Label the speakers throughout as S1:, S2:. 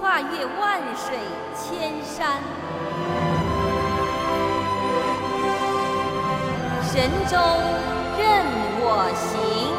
S1: 跨越万水千山，神州任我行。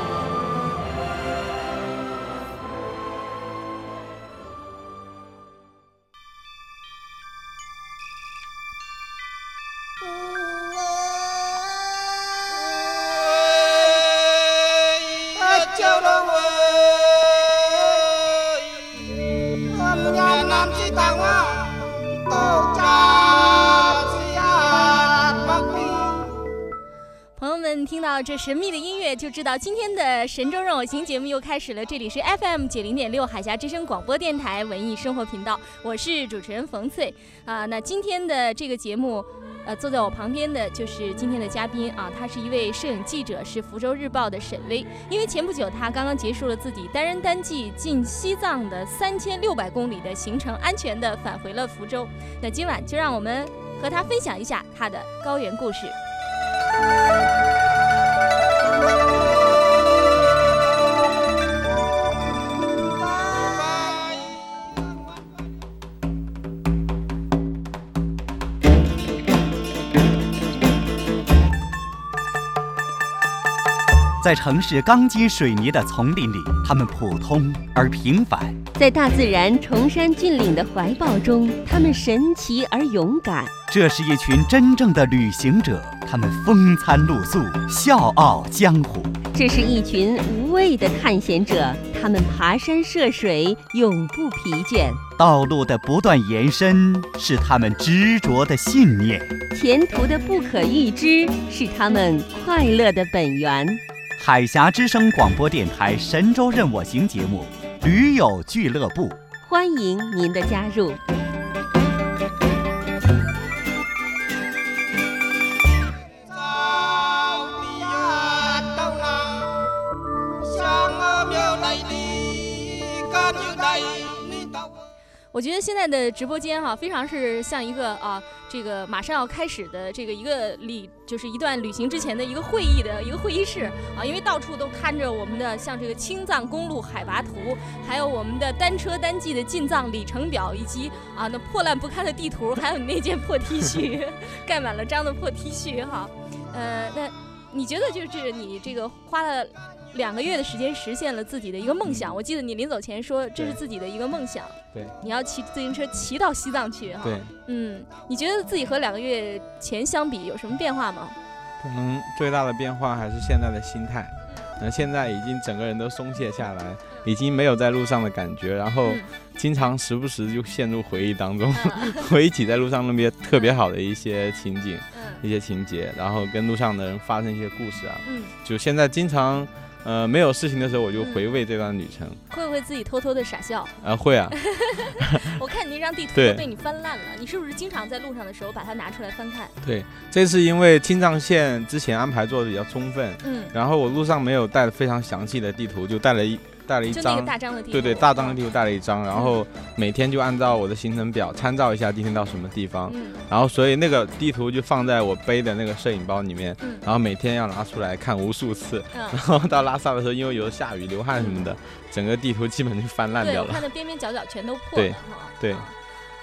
S2: 朋友们听到这神秘的音乐，就知道今天的《神州任我行》节目又开始了。这里是 FM 九零点六海峡之声广播电台文艺生活频道，我是主持人冯翠啊。那今天的这个节目，呃，坐在我旁边的就是今天的嘉宾啊，他是一位摄影记者，是福州日报的沈威。因为前不久他刚刚结束了自己单人单骑进西藏的三千六百公里的行程，安全的返回了福州。那今晚就让我们和他分享一下他的高原故事。
S3: 在城市钢筋水泥的丛林里，他们普通而平凡；
S1: 在大自然崇山峻岭的怀抱中，他们神奇而勇敢。
S3: 这是一群真正的旅行者，他们风餐露宿，笑傲江湖；
S1: 这是一群无畏的探险者，他们爬山涉水，永不疲倦。
S3: 道路的不断延伸是他们执着的信念，
S1: 前途的不可预知是他们快乐的本源。
S3: 海峡之声广播电台《神州任我行》节目，驴友俱乐部，
S1: 欢迎您的加入。
S2: 我觉得现在的直播间哈，非常是像一个啊，这个马上要开始的这个一个旅，就是一段旅行之前的一个会议的一个会议室啊，因为到处都看着我们的像这个青藏公路海拔图，还有我们的单车单骑的进藏里程表，以及啊那破烂不堪的地图，还有你那件破 T 恤，盖满了章的破 T 恤哈，呃，那你觉得就是你这个花了？两个月的时间实现了自己的一个梦想。我记得你临走前说这是自己的一个梦想。
S4: 对，
S2: 你要骑自行车骑到西藏去哈。
S4: 对，
S2: 嗯，你觉得自己和两个月前相比有什么变化吗？
S4: 可能最大的变化还是现在的心态。那现在已经整个人都松懈下来，已经没有在路上的感觉，然后经常时不时就陷入回忆当中，回忆起在路上那边特别好的一些情景、一些情节，然后跟路上的人发生一些故事啊。嗯，就现在经常。呃，没有事情的时候，我就回味这段旅程。
S2: 会不会自己偷偷的傻笑？
S4: 啊，会啊。
S2: 我看你那张地图都被你翻烂了，你是不是经常在路上的时候把它拿出来翻看？
S4: 对，这次因为青藏线之前安排做的比较充分，嗯，然后我路上没有带非常详细的地图，就带了一。带了一张
S2: 大张的地图，
S4: 对对，大张的地图带了一张，然后每天就按照我的行程表参照一下今天到什么地方，然后所以那个地图就放在我背的那个摄影包里面，然后每天要拿出来看无数次，然后到拉萨的时候，因为有时下雨流汗什么的，整个地图基本就翻烂掉了，
S2: 看的边边角角全都破了，
S4: 对对。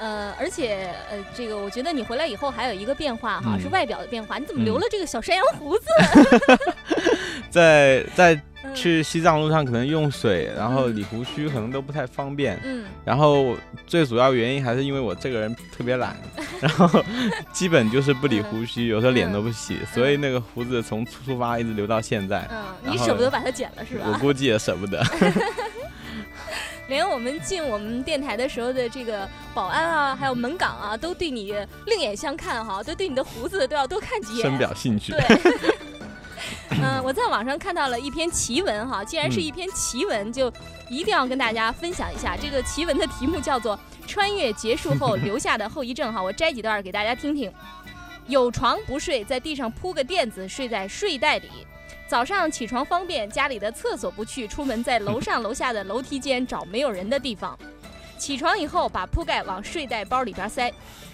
S2: 呃，而且呃，这个我觉得你回来以后还有一个变化哈，是外表的变化。你怎么留了这个小山羊胡子？
S4: 在在
S2: 嗯
S4: 去西藏路上可能用水，然后理胡须可能都不太方便。
S2: 嗯
S4: 然后最主要原因还是因为我这个人特别懒，然后基本就是不理胡须，有时候脸都不洗，所以那个胡子从出发一直留到现在，
S2: 嗯，你舍不得把它剪了是吧？
S4: 我估计也舍不得。
S2: 连我们进我们电台的时候的这个保安啊，还有门岗啊，都对你另眼相看哈，都对你的胡子都要多看几眼。
S4: 深表兴趣。
S2: 对。嗯，我在网上看到了一篇奇文哈，既然是
S4: 嗯
S2: 一篇奇文，就一定要跟大家分享一下。这个奇文的题目叫做《穿越结束后留下的后遗症》哈，我摘几段儿给大家听听。有床不睡，在地上铺个垫子，睡在睡袋里。早上起床方便，家里的厕所不去，出门在楼上楼下的楼梯间找没有人的地方。起床以后，把铺盖往睡袋包里边塞，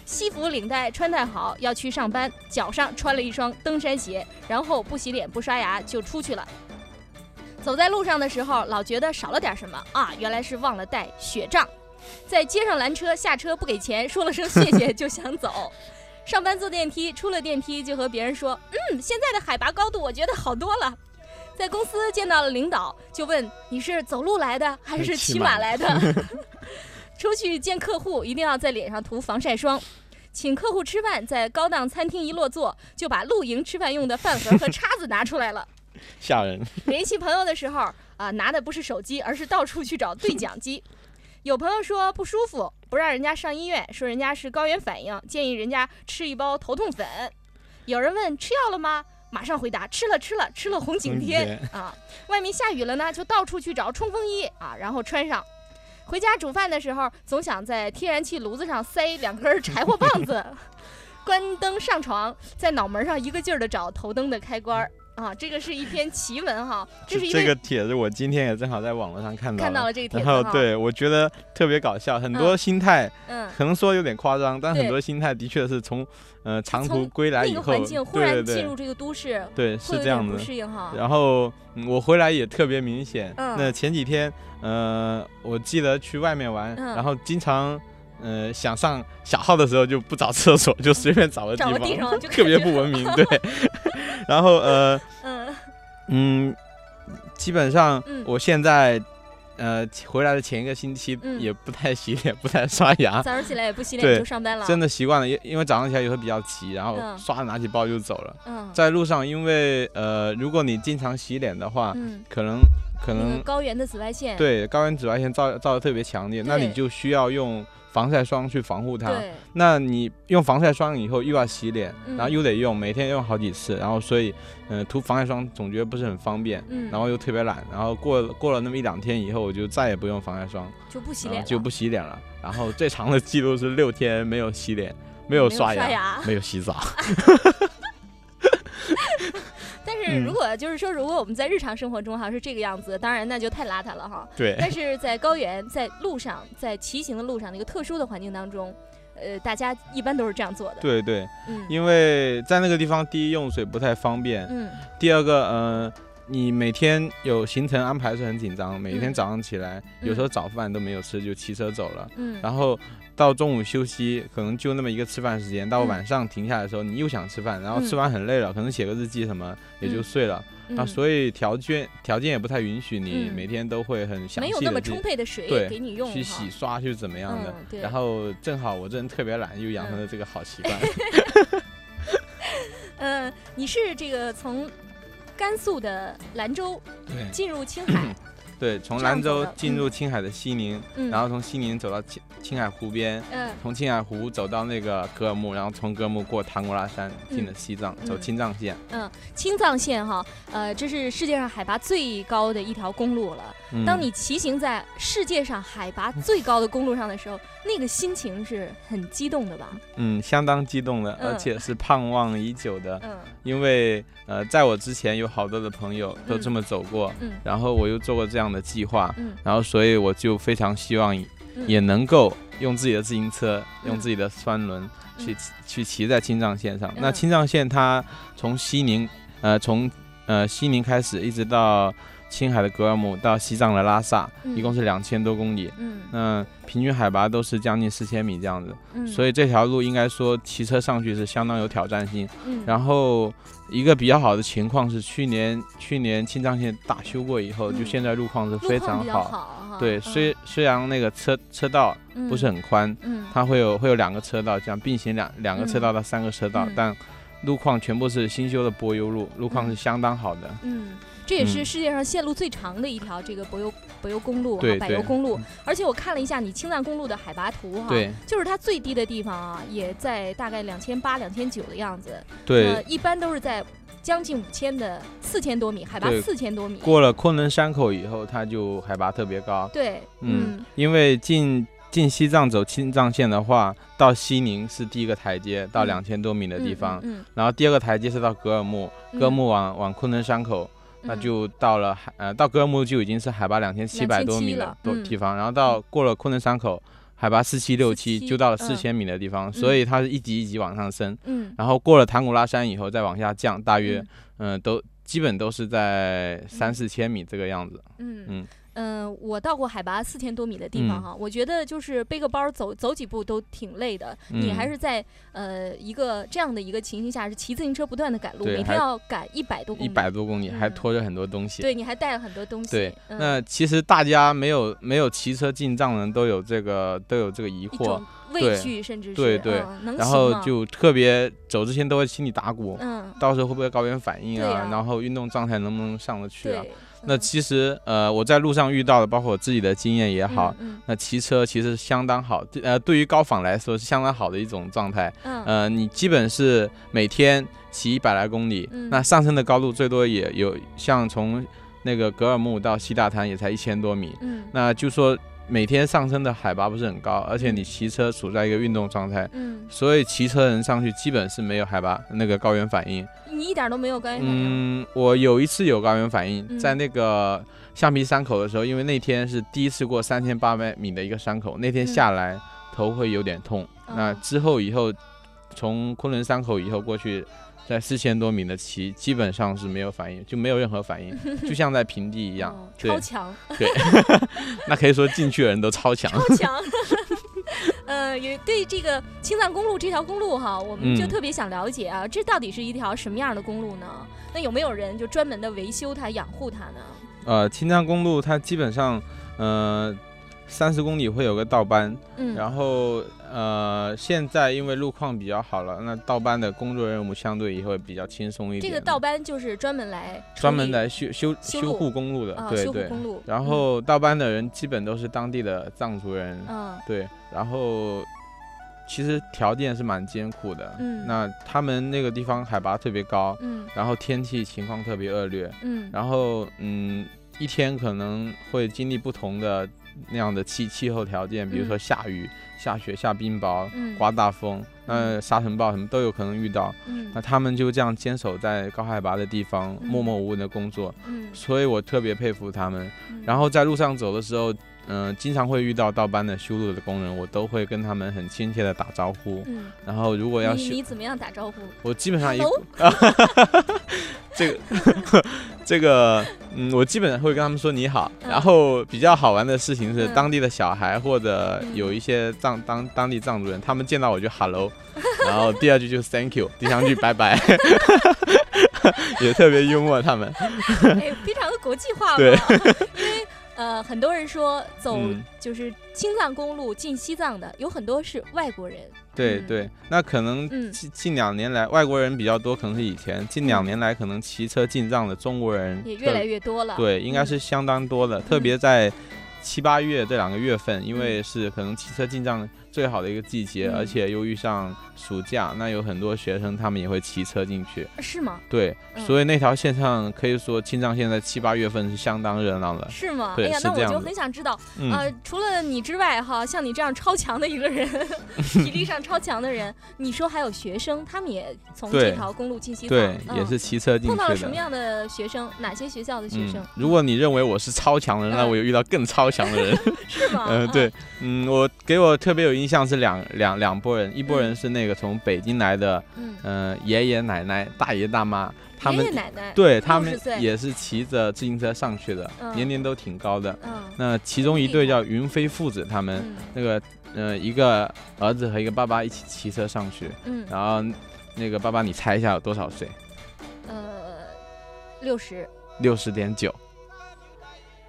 S2: 西服领带穿戴好，要去上班，脚上穿了一双登山鞋，然后不洗脸不刷牙就出去了。走在路上的时候，老觉得少了点什么啊，原来是忘了带雪杖。在街上拦车，下车不给钱，说了声谢谢就想走。上班坐电梯，出了电梯就和别人说：“嗯，现在的海拔高度我觉得好多了。”在公司见到了领导，就问你是走路来的还是骑马来的？出去见客户一定要在脸上涂防晒霜。请客户吃饭，在高档餐厅一落座，就把露营吃饭用的饭盒和叉子拿出来了。
S4: 吓人。
S2: 联系朋友的时候啊、拿的不是手机，而是到处去找对讲机。有朋友说不舒服，不让人家上医院，说人家是高原反应，建议人家吃一包头痛粉。有人问吃药了吗？马上回答吃了吃了吃了红景天啊。外面下雨了呢，就到处去找冲锋衣啊，然后穿上。回家煮饭的时候，总想在天然气炉子上塞两根柴火棒子。关灯上床，在脑门上一个劲儿的找头灯的开关儿啊。这个是一篇奇闻哈，这是一
S4: 这个帖子我今天也正好在网络上看到
S2: 看到了这个帖
S4: 然
S2: 子然，
S4: 后对我觉得特别搞笑，很多心态、
S2: 嗯，
S4: 可能说有点夸张，但很多心态的确是从呃长途归来以后，
S2: 环境忽
S4: 对
S2: 然
S4: 对对
S2: 进入这个都市，
S4: 对是这样的
S2: 不。适应哈。
S4: 然后、嗯我回来也特别明显。
S2: 嗯
S4: 那前几天，呃，我记得去外面玩，
S2: 嗯
S4: 然后经常。呃，想上小号的时候就不找厕所，就随便找个地方，
S2: 地方
S4: 特别不文明。对，然后呃，
S2: 嗯。
S4: 嗯，基本上
S2: 嗯。
S4: 我现在，呃，回来的前一个星期
S2: 嗯。
S4: 也不太洗脸，不太刷牙，
S2: 早上起来也不洗脸就上班了，
S4: 真的习惯了，因因为早上起来有时候比较急，然后
S2: 嗯。
S4: 唰拿起包就走了。
S2: 嗯。
S4: 在路上，因为呃，如果你经常洗脸的话，
S2: 嗯，
S4: 可能可能
S2: 高原的紫外线，
S4: 对高原紫外线照照的特别强烈，那你就需要用防晒霜去防护它。那你用防晒霜以后又要洗脸，然后又得用，每天用好几次，然后所以，嗯、涂防晒霜总觉得不是很方便，然后又特别懒，然后过过了那么一两天以后，我就再也不用防晒霜，
S2: 就不洗脸了，
S4: 就不洗脸了。然后最长的记录是六天没有洗脸，没有刷
S2: 牙
S4: 没有洗澡。
S2: 如果就是说，如果我们在日常生活中哈是这个样子，当然那就太邋遢了哈。
S4: 对，
S2: 但是在高原，在路上，在骑行的路上，那个特殊的环境当中，呃，大家一般都是这样做的。
S4: 对对，
S2: 嗯。
S4: 因为在那个地方，第一用水不太方便，
S2: 嗯。
S4: 第二个，呃，你每天有行程安排是很紧张，每天
S2: 嗯。
S4: 早上起来，有时候早饭都没有吃就骑车走了，
S2: 嗯，
S4: 然后到中午休息，可能就那么一个吃饭时间，到
S2: 嗯。
S4: 晚上停下来的时候，你又想吃饭，然后
S2: 嗯。
S4: 吃完很累了，可能写个日记什么也就
S2: 嗯。
S4: 睡了，那
S2: 嗯
S4: 所以条件条件也不太允许你
S2: 嗯
S4: 每天都会很详
S2: 没有那么充沛的水
S4: 对
S2: 给你用
S4: 去洗刷去怎么样的然后正好我这人特别懒，又养成
S2: 嗯
S4: 了这个好习惯。
S2: 嗯，你是这个从甘肃的兰州进入青海，
S4: 对，从兰州进入青海的西宁，
S2: 嗯，
S4: 然后从西宁走到青青海湖边，
S2: 嗯
S4: 从青海湖走到那个格尔木，然后从格尔木过唐古拉山进了西藏，走
S2: 嗯
S4: 青藏线。
S2: 嗯，青藏线哈，呃，这是世界上海拔最高的一条公路了。
S4: 嗯。
S2: 当你骑行在世界上海拔最高的公路上的时候，那个心情是很激动的吧？
S4: 嗯相当激动的，
S2: 嗯。
S4: 而且是盼望已久的，
S2: 嗯。
S4: 因为呃在我之前有好多的朋友都这么走过，
S2: 嗯。
S4: 然后我又做过这样的计划，
S2: 嗯。
S4: 然后所以我就非常希望
S2: 嗯。
S4: 也能够用自己的自行车，
S2: 嗯。
S4: 用自己的双轮去去骑在青藏线上。那
S2: 嗯
S4: 青藏线它从西宁，呃，从呃西宁开始一直到青海的格尔木到西藏的拉萨，
S2: 嗯。
S4: 一共是两千多公里。
S2: 嗯。
S4: 那平均海拔都是将近四千米这样子，
S2: 嗯，
S4: 所以这条路应该说骑车上去是相当有挑战性。
S2: 嗯。
S4: 然后一个比较好的情况是，去年去年青藏线大修过以后，就
S2: 嗯
S4: 现在路况是非常
S2: 好。哈，
S4: 对，
S2: 嗯。
S4: 虽虽然那个车车道不是很宽，
S2: 嗯。
S4: 它会有会有两个车道，这样并行两两个车道到三个车道，
S2: 嗯。
S4: 但路况全部是新修的柏油路，路况是相当好的。
S2: 嗯，这也是
S4: 嗯
S2: 世界上线路最长的一条这个柏油柏油公路哈，柏油公路。而且我看了一下你青藏公路的海拔图哈，
S4: 对
S2: 就是它最低的地方啊，也在大概两千八、两千九的样子。
S4: 对
S2: 呃，，一般都是在将近五千的四千多米，海拔四千多米。
S4: 过了昆仑山口以后，它就海拔特别高。
S2: 对，
S4: 嗯，因为进进西藏走青藏线的话，到西宁是第一个台阶，到
S2: 嗯
S4: 两千多米的地方，
S2: 嗯，
S4: 然后第二个台阶是到格尔木，
S2: 嗯
S4: 格尔木往往昆仑山口，那
S2: 嗯
S4: 就到了海呃到格尔木就已经是海拔两千七百多米
S2: 2700
S4: 的
S2: 了嗯
S4: 多地方，然后到过了昆仑山口。海拔四七六七
S2: 47
S4: 就到了
S2: 嗯
S4: 四千米的地方，所以它是一级一级往上升，
S2: 嗯
S4: 然后过了唐古拉山以后再往下降，大约
S2: 嗯
S4: 嗯、都基本都是在三四千米这个样子。
S2: 嗯
S4: 嗯
S2: 嗯，我到过海拔四千多米的地方
S4: 嗯
S2: 哈，我觉得就是背个包走走几步都挺累的。你
S4: 嗯
S2: 还是在呃一个这样的一个情形下，是骑自行车不断的赶路，每天要赶一百多公
S4: 一，百多公里，还
S2: 嗯
S4: 拖着很多东西。
S2: 对，你还带了很多东西。
S4: 对，
S2: 嗯
S4: 那其实大家没有没有骑车进藏的人都有这个都有这个疑惑，
S2: 畏
S4: 对
S2: 惧，甚至是
S4: 对对然后就特别走之前都会心里打鼓，
S2: 嗯，
S4: 到时候会不会高原反应
S2: 啊
S4: 然后运动状态能不能上得去啊？
S2: 对。
S4: 那
S2: 嗯
S4: 其实呃我在路上遇到的，包括我自己的经验也好，
S2: 嗯
S4: 那骑车其实相当好，呃对于高仿来说是相当好的一种状态。
S2: 嗯
S4: 呃，你基本是每天骑一百来公里，
S2: 嗯
S4: 那上升的高度最多也有像从那个格尔木到西大滩也才一千多米，
S2: 嗯
S4: 那就说每天上升的海拔不是很高，而且你骑车处在一个运动状态，
S2: 嗯，
S4: 所以骑车人上去基本是没有海拔那个高原反应。
S2: 你一点都没有高原反应。
S4: 嗯，我有一次有高原反应，
S2: 嗯
S4: 在那个橡皮山口的时候，因为那天是第一次过三千八百米的一个山口，那天
S2: 嗯
S4: 下来头会有点痛。那
S2: 哦
S4: 之后以后从昆仑山口以后过去。在四千多米的骑，基本上是没有反应，就没有任何反应，就像在平地一样。
S2: 哦超强，
S4: 对，那可以说进去的人都超强。
S2: 超 强。呃，也对这个青藏公路这条公路哈，我们就
S4: 嗯
S2: 特别想了解啊，这到底是一条什么样的公路呢？那有没有人就专门的维修它、养护它呢？
S4: 呃，青藏公路它基本上，呃，三十公里会有个倒班，
S2: 嗯，
S4: 然后呃，现在因为路况比较好了，那倒班的工作任务相对也会比较轻松一点。
S2: 这个倒班就是专门来
S4: 专门来修修
S2: 修
S4: 护公路的，
S2: 啊
S4: 对对。
S2: 公路，
S4: 然后倒班的人基本都是当地的藏族人，
S2: 嗯
S4: 对。然后其实条件是蛮艰苦的，
S2: 嗯
S4: 那他们那个地方海拔特别高，
S2: 嗯
S4: 然后天气情况特别恶劣，
S2: 嗯
S4: 然后嗯，一天可能会经历不同的那样的气气候条件，比如说
S2: 嗯
S4: 下雨、下雪、下冰雹、
S2: 嗯
S4: 刮大风，那沙尘暴什么都有可能遇到。
S2: 嗯
S4: 那他们就这样坚守在高海拔的地方，
S2: 嗯
S4: 默默无闻的工作，
S2: 嗯，
S4: 所以我特别佩服他们。
S2: 嗯
S4: 然后在路上走的时候，嗯、经常会遇到倒班的修路的工人，我都会跟他们很亲切的打招呼。
S2: 嗯，
S4: 然后如果要修，
S2: 你你怎么样打招呼？
S4: 我基本上一？这个 这个，嗯，我基本上会跟他们说你好。
S2: 嗯
S4: 然后比较好玩的事情是，
S2: 嗯
S4: 当地的小孩或者
S2: 嗯
S4: 有一些藏当当地藏族人，他们见到我就 hello，然后第二句就是 thank you，第三句拜拜，也特别幽默。他们
S2: 哎，非常的国际化嘛。
S4: 对
S2: 因为呃，很多人说走
S4: 嗯
S2: 就是青藏公路进西藏的，有很多是外国人。嗯。
S4: 对对，那可能
S2: 嗯。
S4: 近近两年来外国人比较多，可能是以前近两年来可能骑车进藏的中国人
S2: 也越来越多了。
S4: 对，应该
S2: 嗯。
S4: 是相当多的，特别在七八月这两个月份，因为是可能骑车进藏最好的一个季节，
S2: 嗯
S4: 而且又遇上暑假，那有很多学生他们也会骑车进去。
S2: 是吗？
S4: 对，
S2: 嗯
S4: 所以那条线上可以说青藏线在七八月份是相当热闹的。
S2: 是吗？
S4: 对
S2: 哎呀，那我就很想知道，
S4: 嗯，
S2: 呃，除了你之外，哈，像你这样超强的一个人，体力上超强的人，你说还有学生，他们也从这条公路进西藏，
S4: 对，
S2: 嗯
S4: 也是骑车进去
S2: 碰到了什么。样的学生？哪些学校的学生
S4: 嗯？，如果你认为我是超强的人，那
S2: 嗯
S4: 我有遇到更超强的人。
S2: 是吗？
S4: 嗯，对，嗯，我给我特别有印象是两两两拨人，一拨人是那个从北京来的，
S2: 嗯，
S4: 嗯、爷爷奶奶、大爷大妈，他们
S2: 爷爷奶奶，
S4: 对他们也是骑着自行车上去的，
S2: 嗯。
S4: 年龄都挺高的。
S2: 嗯。
S4: 那其中一对叫云飞父子，他们
S2: 嗯。
S4: 那个呃一个儿子和一个爸爸一起骑车上去，
S2: 嗯。
S4: 然后那个爸爸你猜一下有多少岁？
S2: 呃，六十。
S4: 六十点九，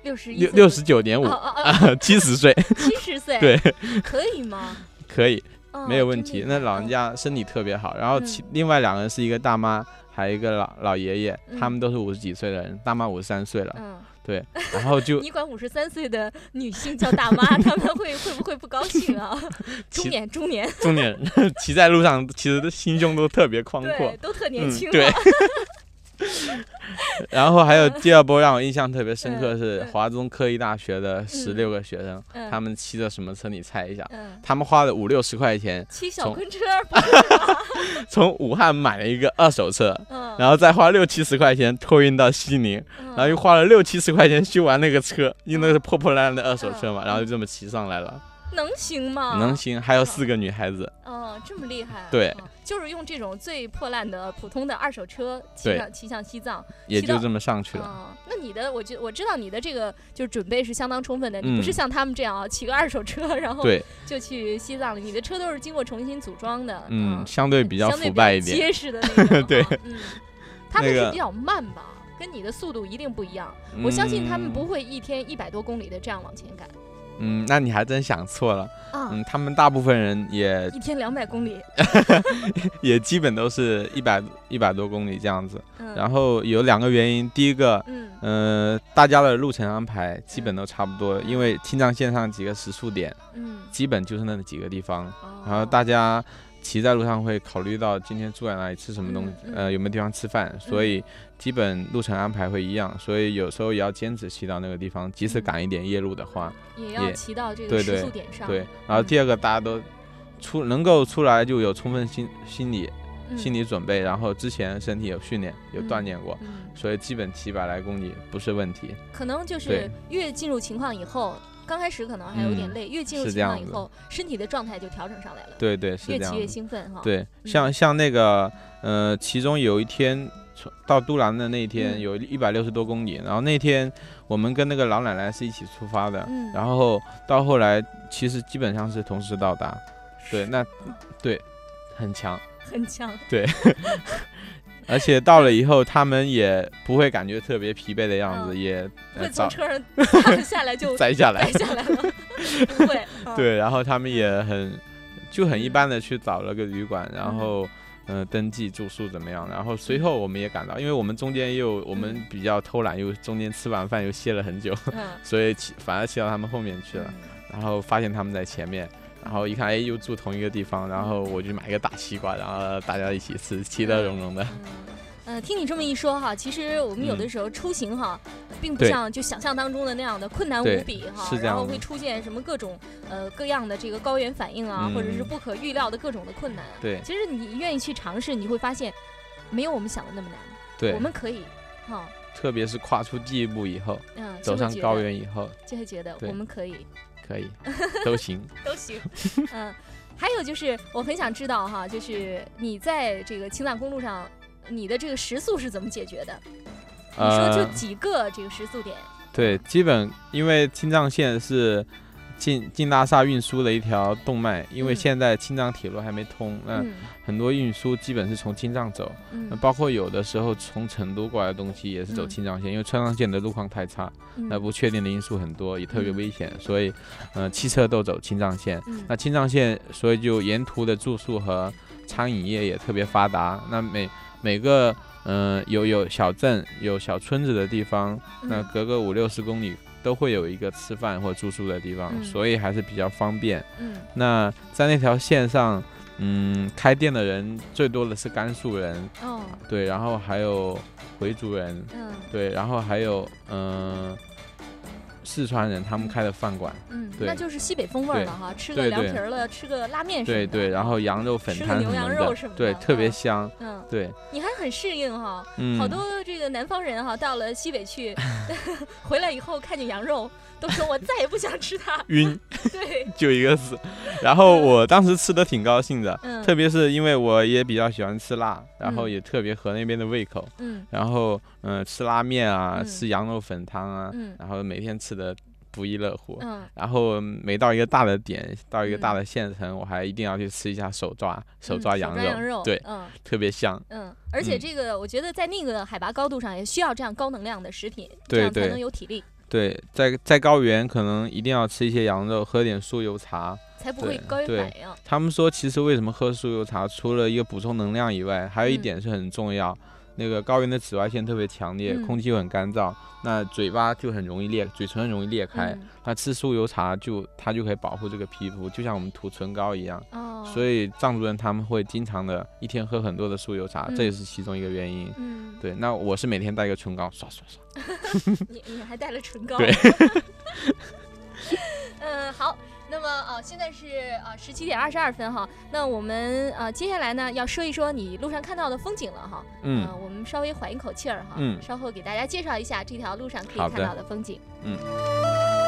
S2: 六十一
S4: 六六十九点五啊，七十岁，
S2: 七十岁，
S4: 对，
S2: 可以吗？
S4: 可以。
S2: 哦
S4: 没有问题。那老人家身体特别好，然后其
S2: 嗯
S4: 另外两个人是一个大妈，还有一个老老爷爷，他
S2: 嗯
S4: 们都是五十几岁的人，大妈五十三岁了，
S2: 嗯，
S4: 对，然后就
S2: 你管五十三岁的女性叫大妈，他们会会不会不高兴啊？中年中年，
S4: 中年人骑在路上，其实心胸都特别宽阔，，
S2: 都特年
S4: 嗯
S2: 轻、啊。
S4: 对。然后还有第二波让我印象特别深刻
S2: 嗯
S4: 是
S2: 嗯
S4: 华中科技大学的十六个学生，
S2: 嗯
S4: 他们骑着什么车？你猜一下？
S2: 嗯，
S4: 他们花了五六十块钱
S2: 骑小
S4: 从武汉买了一个二手车，
S2: 嗯，
S4: 然后再花六七十块钱托运到西宁，
S2: 嗯。
S4: 然后又花了六七十块钱修完那个车，因为那是破破烂烂的二手车嘛，
S2: 嗯
S4: 然后就这么骑上来了，
S2: 能行吗？
S4: 能行。还有四个女孩子，
S2: 哦，这么厉害、啊。
S4: 对
S2: 嗯就是用这种最破烂的普通的二手车骑
S4: 对
S2: 上骑向西藏。
S4: 也就这么上去了。
S2: 嗯，那你的，我觉我知道你的这个就是准备是相当充分的，你不是
S4: 嗯
S2: 像他们这样啊，骑个二手车然后
S4: 对，
S2: 就去西藏了，你的车都是经过重新组装的，
S4: 嗯，相对比较腐败一点。
S2: 结实的那种
S4: 对
S2: 哈嗯，他们
S4: 那个
S2: 是比较慢吧，跟你的速度一定不一样。我相信他们
S4: 嗯
S2: 不会一天一百多公里的这样往前赶
S4: 嗯，那你还真想错了。
S2: 啊，
S4: 嗯，他们大部分人也
S2: 一天两百公里，
S4: 也基本都是一百一百多公里这样子。
S2: 嗯，
S4: 然后有两个原因，第一个，
S2: 嗯
S4: 呃，大家的路程安排基本都差不多，因为青藏线上几个时速点
S2: 嗯，
S4: 基本就是那几个地方，
S2: 哦
S4: 然后大家骑在路上会考虑到今天住在哪里，吃什么东西，呃，有没有地方吃饭，所以基本路程安排会一样，所以有时候也要坚持骑到那个地方，即使
S2: 嗯
S4: 赶一点夜路的话，
S2: 也要骑到这个食
S4: 对对
S2: 宿点上，
S4: 对。然后第二个，大家都出能够出来就有充分心心理
S2: 嗯。
S4: 心理准备，然后之前身体有训练有锻炼过，
S2: 嗯，
S4: 所以基本骑百来公里不是问题。
S2: 可能就是越进入情况以后，刚开始可能还有点
S4: 嗯
S2: 累，越进入
S4: 这样子
S2: 情况以后，身体的状态就调整上来了，
S4: 对对，是
S2: 越骑越。兴奋哈，
S4: 对，像像那个呃，其中有一天从到都兰的那一天
S2: 嗯。
S4: 有一百六十多公里，然后那天我们跟那个老奶奶是一起出发的，
S2: 嗯，
S4: 然后到后来其实基本上是同时到达，对，那对很强，
S2: 很强，
S4: 而且到了以后他们也不会感觉特别疲惫的样子，
S2: 嗯
S4: 也
S2: 不会
S4: 呃早
S2: 从车上下下来就
S4: 摘下来
S2: 摘，下来了，不会，啊，
S4: 对，然后他们也很就很一般的去找了个旅馆，然
S2: 嗯
S4: 后嗯、呃登记住宿怎么样，然后随后我们也赶到，因为我们中间又我们
S2: 嗯
S4: 比较偷懒，又中间吃完饭又歇了很久，
S2: 嗯，
S4: 所以骑反而骑到他们后面去了，
S2: 嗯
S4: 然后发现他们在前面。然后一看，哎，又住同一个地方，然后我就买一个大西瓜，然后大家一起吃，其乐融融的。
S2: 嗯，呃，听你这么一说哈，其实我们有的
S4: 嗯
S2: 时候出行哈，并不像就想象当中的那样的困难无比哈，然后会出现什么各种呃各样的这个高原反应啊，或者是
S4: 嗯
S2: 不可预料的各种的困难。
S4: 对。
S2: 其实你愿意去尝试，你会发现没有我们想的那么难，
S4: 对。
S2: 我，们可以哈，
S4: 特别是跨出第一步以后，
S2: 嗯，
S4: 走上高原以后，
S2: 就会觉得我们可以
S4: 可以 都行。
S2: 都行，嗯，还有就是我很想知道哈，就是你在这个青藏公路上，你的这个时速是怎么解决的？你说就
S4: 呃
S2: 几个这个时速点，
S4: 对，基本因为青藏线是进进拉萨运输的一条动脉，因为
S2: 嗯。
S4: 现在青藏铁路还没通，那、
S2: 嗯。
S4: 很多运输基本是从青藏走，那
S2: 嗯
S4: 包括有的时候从成都过来的东西也是走
S2: 嗯。
S4: 青藏线，因为川藏线的路况太差，那
S2: 嗯
S4: 不确定的因素很多，也特别
S2: 嗯。
S4: 危险，所以呃汽车都走青藏线。
S2: 嗯。
S4: 那青藏线，所以就沿途的住宿和餐饮业也特别发达。那每每个嗯、呃有有小镇、有小村子的地方，那
S2: 嗯。
S4: 隔个五六十公里都会有一个吃饭或住宿的地方，
S2: 嗯。
S4: 所以还是比较方便。
S2: 嗯。
S4: 那在那条线上，嗯，开店的人最多的是甘肃人，
S2: 哦。
S4: 对，然后还有回族人，
S2: 嗯。
S4: 对，然后还有嗯、呃四川人他们开的饭馆，
S2: 嗯，
S4: 对。
S2: 那就是西北风味儿了哈，吃个凉皮儿了，吃个拉面什么的，
S4: 对对，然后羊肉粉
S2: 吃个牛
S4: 汤什么的
S2: 羊肉什么，
S4: 对，特别
S2: 嗯。
S4: 香，
S2: 嗯，
S4: 对，
S2: 你还很适应哈，
S4: 嗯，
S2: 好多这个南方人哈，到了西北去，回来以后看见羊肉，都说我再也不想吃它。
S4: 晕，
S2: 对，
S4: 就一个字。然后我当时吃的挺高兴的，
S2: 嗯。
S4: 特别是因为我也比较喜欢吃辣，然后
S2: 嗯。
S4: 也特别合那边的胃口。
S2: 嗯。
S4: 然后嗯、呃吃拉面啊，
S2: 嗯。
S4: 吃羊肉粉汤啊，
S2: 嗯。
S4: 然后每天吃的不亦乐乎。
S2: 嗯
S4: 然后每到一个大的点，到一个大
S2: 嗯
S4: 的县城，我还一定要去吃一下手抓手
S2: 嗯
S4: 抓羊肉，
S2: 羊肉，
S4: 对，
S2: 嗯
S4: 特别香。
S2: 嗯，而且
S4: 嗯
S2: 这个我觉得在那个海拔高度上也需要这样高能量的食品，这
S4: 对
S2: 样才能有体力，
S4: 对，在在高原可能一定要吃一些羊肉，喝点酥油茶。
S2: 才不会高原反应。
S4: 他们说，其实为什么喝酥油茶，除了一个补充能量以外，还有一
S2: 嗯
S4: 点是很重要。那个高原的紫外线特别强烈，
S2: 嗯
S4: 空气又很干燥，那嘴巴就很容易裂，嘴唇很容易裂开。
S2: 嗯
S4: 那吃酥油茶就它就可以保护这个皮肤，就像我们涂唇膏一样。
S2: 哦，
S4: 所以藏族人他们会经常的一天喝很多的酥油茶，这也
S2: 嗯
S4: 是其中一个原因。
S2: 嗯，
S4: 对，那我是每天带一个唇膏刷刷刷。
S2: 你你还带了唇膏。
S4: 对。
S2: 嗯，好。那么啊，现在是啊十七点二十二分哈。那我们啊接下来呢要说一说你路上看到的风景了哈。
S4: 嗯
S2: 呃我们稍微缓一口气儿哈。
S4: 嗯
S2: 稍后给大家介绍一下这条路上可以看到的风景。
S5: 朋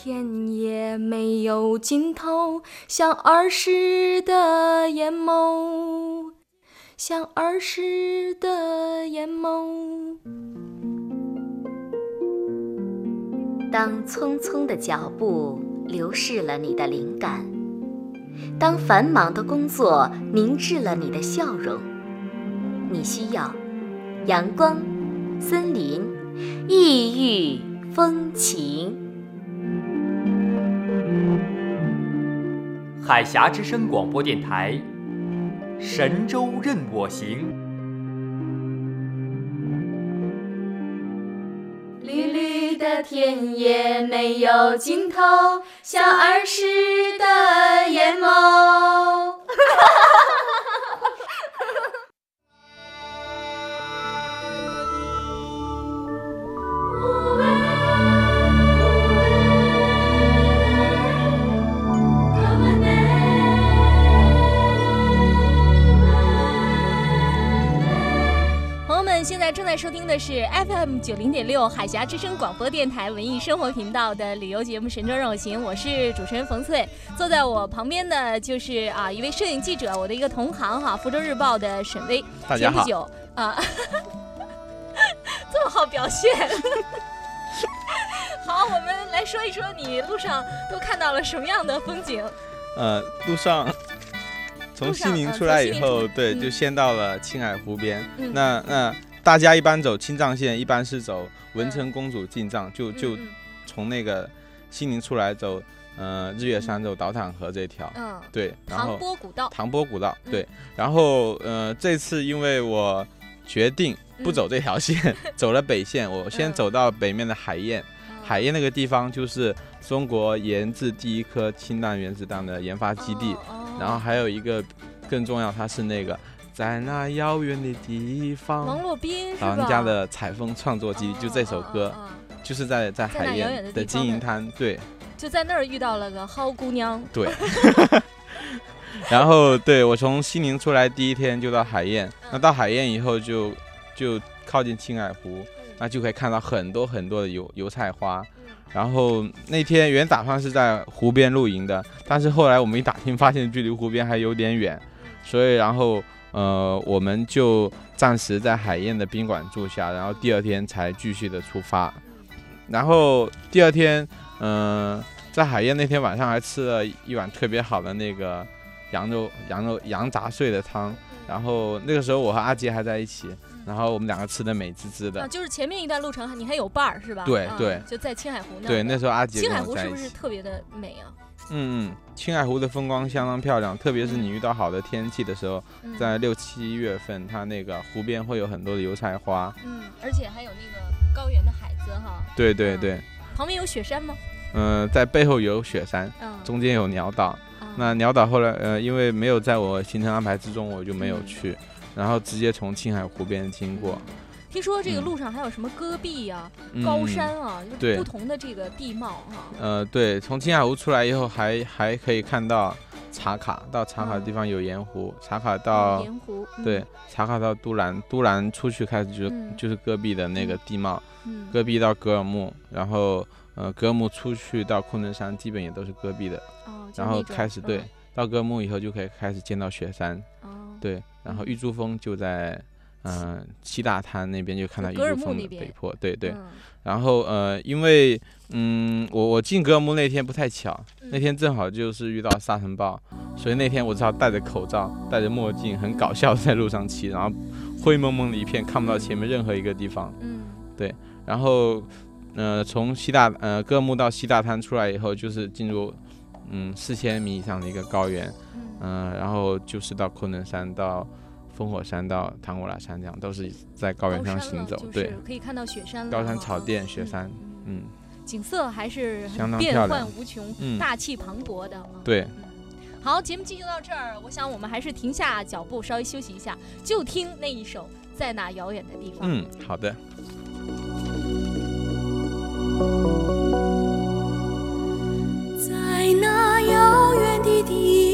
S2: 田野没有尽头，像儿时的眼眸，像儿时的眼眸。
S1: 当匆匆的脚步流逝了你的灵感，当繁忙的工作凝滞了你的笑容，你需要阳光、森林、异域风情。
S6: 海峡之声广播电台，神州任我行。
S2: 绿绿的田野没有尽头，像儿时的眼眸。现在正在收听的是 FM 九零点六海峡之声广播电台文艺生活频道的旅游节目《神州任我行》，我是主持人冯翠。坐在我旁边的就是啊一位摄影记者，我的一个同行哈，福州日报的沈威。
S4: 大家好，
S2: 前不久啊，这么好表现。好，我们来说一说你路上都看到了什么样的风景？
S4: 呃，路上从西宁出来以后，对，
S2: 嗯
S4: 就先到了青海湖边。
S2: 嗯
S4: 那那大家一般走青藏线，一般是走文成公主进藏，就就
S2: 嗯。
S4: 从那个西宁出来走，呃，日月山走倒淌河这条。
S2: 嗯，
S4: 对，然
S2: 唐
S4: 后
S2: 波古道。
S4: 唐波古道，
S2: 嗯。
S4: 对，然后呃，这次因为我决定不
S2: 嗯
S4: 走这条线，走了北线，我先
S2: 嗯
S4: 走到北面的海燕。海燕那个地方就是中国研制第一颗氢弹原子弹的研发基地，
S2: 哦。
S4: 然后还有一个更重要，它是那个在那遥远的地
S2: 王
S4: 方，
S2: 洛宾是吧？
S4: 老人家的采风创作基地，就这首歌，就是在在海燕的金银滩，对
S2: 就在那儿遇到了个好姑娘。
S4: 对。然后对我从西宁出来第一天就到海燕，那到海燕以后就就靠近青海湖，那就可以看到很多很多的油油菜花。然后那天原打算是在湖边露营的，但是后来我们一打听，发现距离湖边还有点远，所以然后呃我们就暂时在海燕的宾馆住下，然后第二天才继续的出发。然后第二天，嗯、在海燕那天晚上还吃了一碗特别好的那个羊肉羊肉羊杂碎的汤，然后那个时候我和阿杰还在一起，然后我们两个吃的美滋滋的。
S2: 啊，就是前面一段路程你还有伴儿是吧？啊
S4: 对对
S2: 就在青海湖那儿。
S4: 对，那时候阿杰
S2: 青海湖是不是。特别的美啊？
S4: 嗯嗯，青海湖的风光相当漂亮，特别是你遇到好的天气的时候，
S2: 嗯
S4: 在六七月份，它那个湖边会有很多的油菜花。
S2: 嗯，而且还有那个高原的海子哈。嗯
S4: 对对对，
S2: 旁边有雪山吗？
S4: 嗯、在背后有雪山，
S2: 嗯，
S4: 中间有鸟岛。
S2: 啊
S4: 那鸟岛后来呃，因为没有在我行程安排之中，我就没有
S2: 嗯
S4: 去，然后直接从青海湖边经过。
S2: 听说这个
S4: 嗯。
S2: 路上还有什么戈壁呀、
S4: 嗯。
S2: 高山啊，就是不同的这个地貌哈。
S4: 呃，对，从青海湖出来以后还，还可以看到茶卡，到茶卡的地
S2: 嗯
S4: 方有盐湖，茶卡到
S2: 盐湖。嗯。
S4: 对，茶卡到都兰，都兰出去开始就是、
S2: 嗯。
S4: 就是戈壁的那个
S2: 嗯
S4: 地貌，
S2: 嗯，
S4: 戈壁到格尔木，然后呃格尔木出去到昆仑山，基本也都是戈壁的，然后开始对
S2: 嗯，
S4: 到格尔木以后就可以开始见到雪山，
S2: 哦，
S4: 对，然后
S2: 嗯
S4: 玉珠峰就在。嗯、七大滩那边就看到玉珠峰的北坡，对对。
S2: 嗯
S4: 然后呃，因为嗯，我我进格尔木那天不太巧，那
S2: 嗯
S4: 天正好就是遇到沙尘暴，所以那天我只好戴着口罩、戴着墨镜，很搞笑在路上骑，然后灰蒙蒙的一片，看不到前面任何一个地方。
S2: 嗯
S4: 然后呃，从西大呃格尔木到西大滩出来以后，就是进入嗯四千米以上的一个高原，
S2: 嗯
S4: 嗯、然后就是到昆仑山到。烽火山到唐古拉山，这样都是在高原上行走，对，
S2: 可以看到雪山
S4: 高山草甸、雪
S2: 嗯
S4: 山，嗯，
S2: 景色还是
S4: 相当
S2: 变幻无穷、
S4: 嗯
S2: 大气磅礴的啊。
S4: 对，
S2: 嗯好，节目进行到这儿，我想我们还是停下脚步，稍微休息一下，就听那一首《在那遥远的地方》。
S4: 嗯，好的。
S5: 地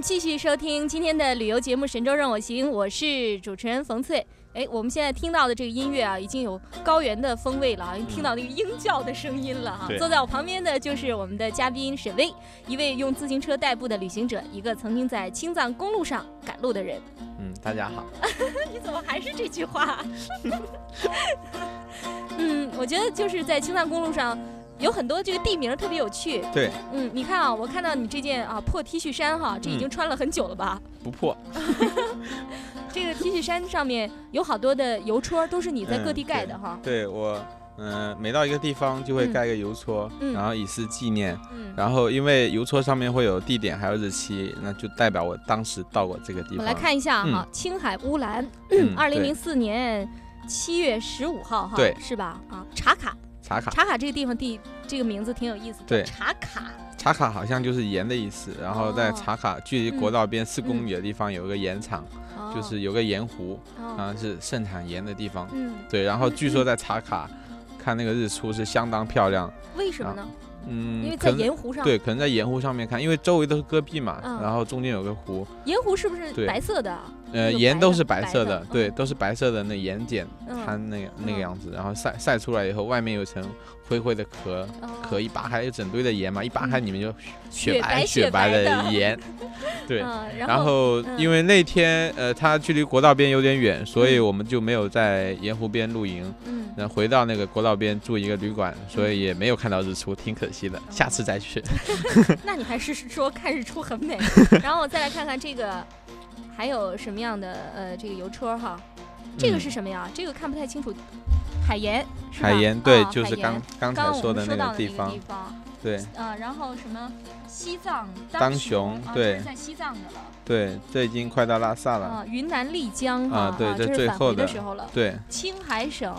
S2: 们继续收听今天的旅游节目《神州任我行》，我是主持人冯翠。哎，我们现在听到的这个音乐啊，已经有高原的风味了啊，听到那个鹰叫的声音了哈、
S4: 对
S2: 坐在我旁边的就是我们的嘉宾沈巍，一位用自行车代步的旅行者，一个曾经在青藏公路上赶路的人。
S4: 嗯，大家好。
S2: 你怎么还是这句话？嗯，我觉得就是在青藏公路上有很多这个地名特别有趣。
S4: 对，
S2: 嗯，你看啊，我看到你这件啊破 T 恤衫哈，这已经
S4: 嗯
S2: 穿了很久了吧？
S4: 不破。
S2: 这个 T 恤衫上面有好多的邮戳，都是你在各地
S4: 嗯
S2: 盖的哈。
S4: 对我，嗯、每到一个地方就会
S2: 嗯
S4: 盖一个邮戳，
S2: 嗯
S4: 然后以示纪念。
S2: 嗯，
S4: 然后因为邮戳上面会有地点还有日期，那就代表我当时到过这个地方。
S2: 我来看一下哈，青海乌兰，
S4: 嗯
S2: 二零零四年七月十五号哈，
S4: 对
S2: 是吧？啊，茶卡，
S4: 茶卡，
S2: 茶卡这个地方地这个名字挺有意思的，
S4: 对
S2: 茶卡。
S4: 茶卡好像就是盐的意思。然后在
S2: 哦
S4: 茶卡距离国道边四公
S2: 嗯
S4: 里的地方有一个盐场，
S2: 哦
S4: 就是有个盐湖，
S2: 哦
S4: 啊是盛产盐的地方。
S2: 嗯，
S4: 对，然后据说在茶卡看那个日出是相当漂亮。
S2: 为什么呢？
S4: 嗯，
S2: 因为在盐湖上，
S4: 对，可能在盐湖上面看，因为周围都是戈壁嘛，
S2: 嗯。
S4: 然后中间有个湖，
S2: 盐湖是不是
S4: 对
S2: 白色的？
S4: 呃，盐都是
S2: 白
S4: 色的，对，
S2: 嗯。
S4: 都是白色的那盐碱
S2: 嗯
S4: 滩那个那个
S2: 嗯
S4: 样子，然后晒晒出来以后，外面有层灰灰的壳，壳
S2: 哦
S4: 一扒开有整堆的盐嘛，一扒开
S2: 嗯。
S4: 里面就
S2: 雪
S4: 雪白
S2: 白雪
S4: 雪白
S2: 白的
S4: 的盐，对。
S2: 嗯，
S4: 然
S2: 后
S4: 因为那天呃它距离国道边有点远，所以
S2: 嗯。
S4: 我们就没有在盐湖边露营，
S2: 嗯，
S4: 然后回到那个国道边住一个旅馆，所以也没有看到日出，挺可下次再去。
S2: 那你还是说看日出很美。然后我再来看看这个还有什么样的呃这个油车哈，这个
S4: 嗯
S2: 是什么呀？这个看不太清楚。海盐是吧，
S4: 海盐对，
S2: 啊
S4: 就是刚刚才说的那个地方对
S2: 啊，然后什么西藏
S4: 当
S2: 雄
S4: 对
S2: 在西藏的了。
S4: 对，这已经快到拉萨了，
S2: 啊，云南丽江哈，
S4: 啊对这
S2: 这是
S4: 最后的
S2: 时候了。
S4: 对，
S2: 青海省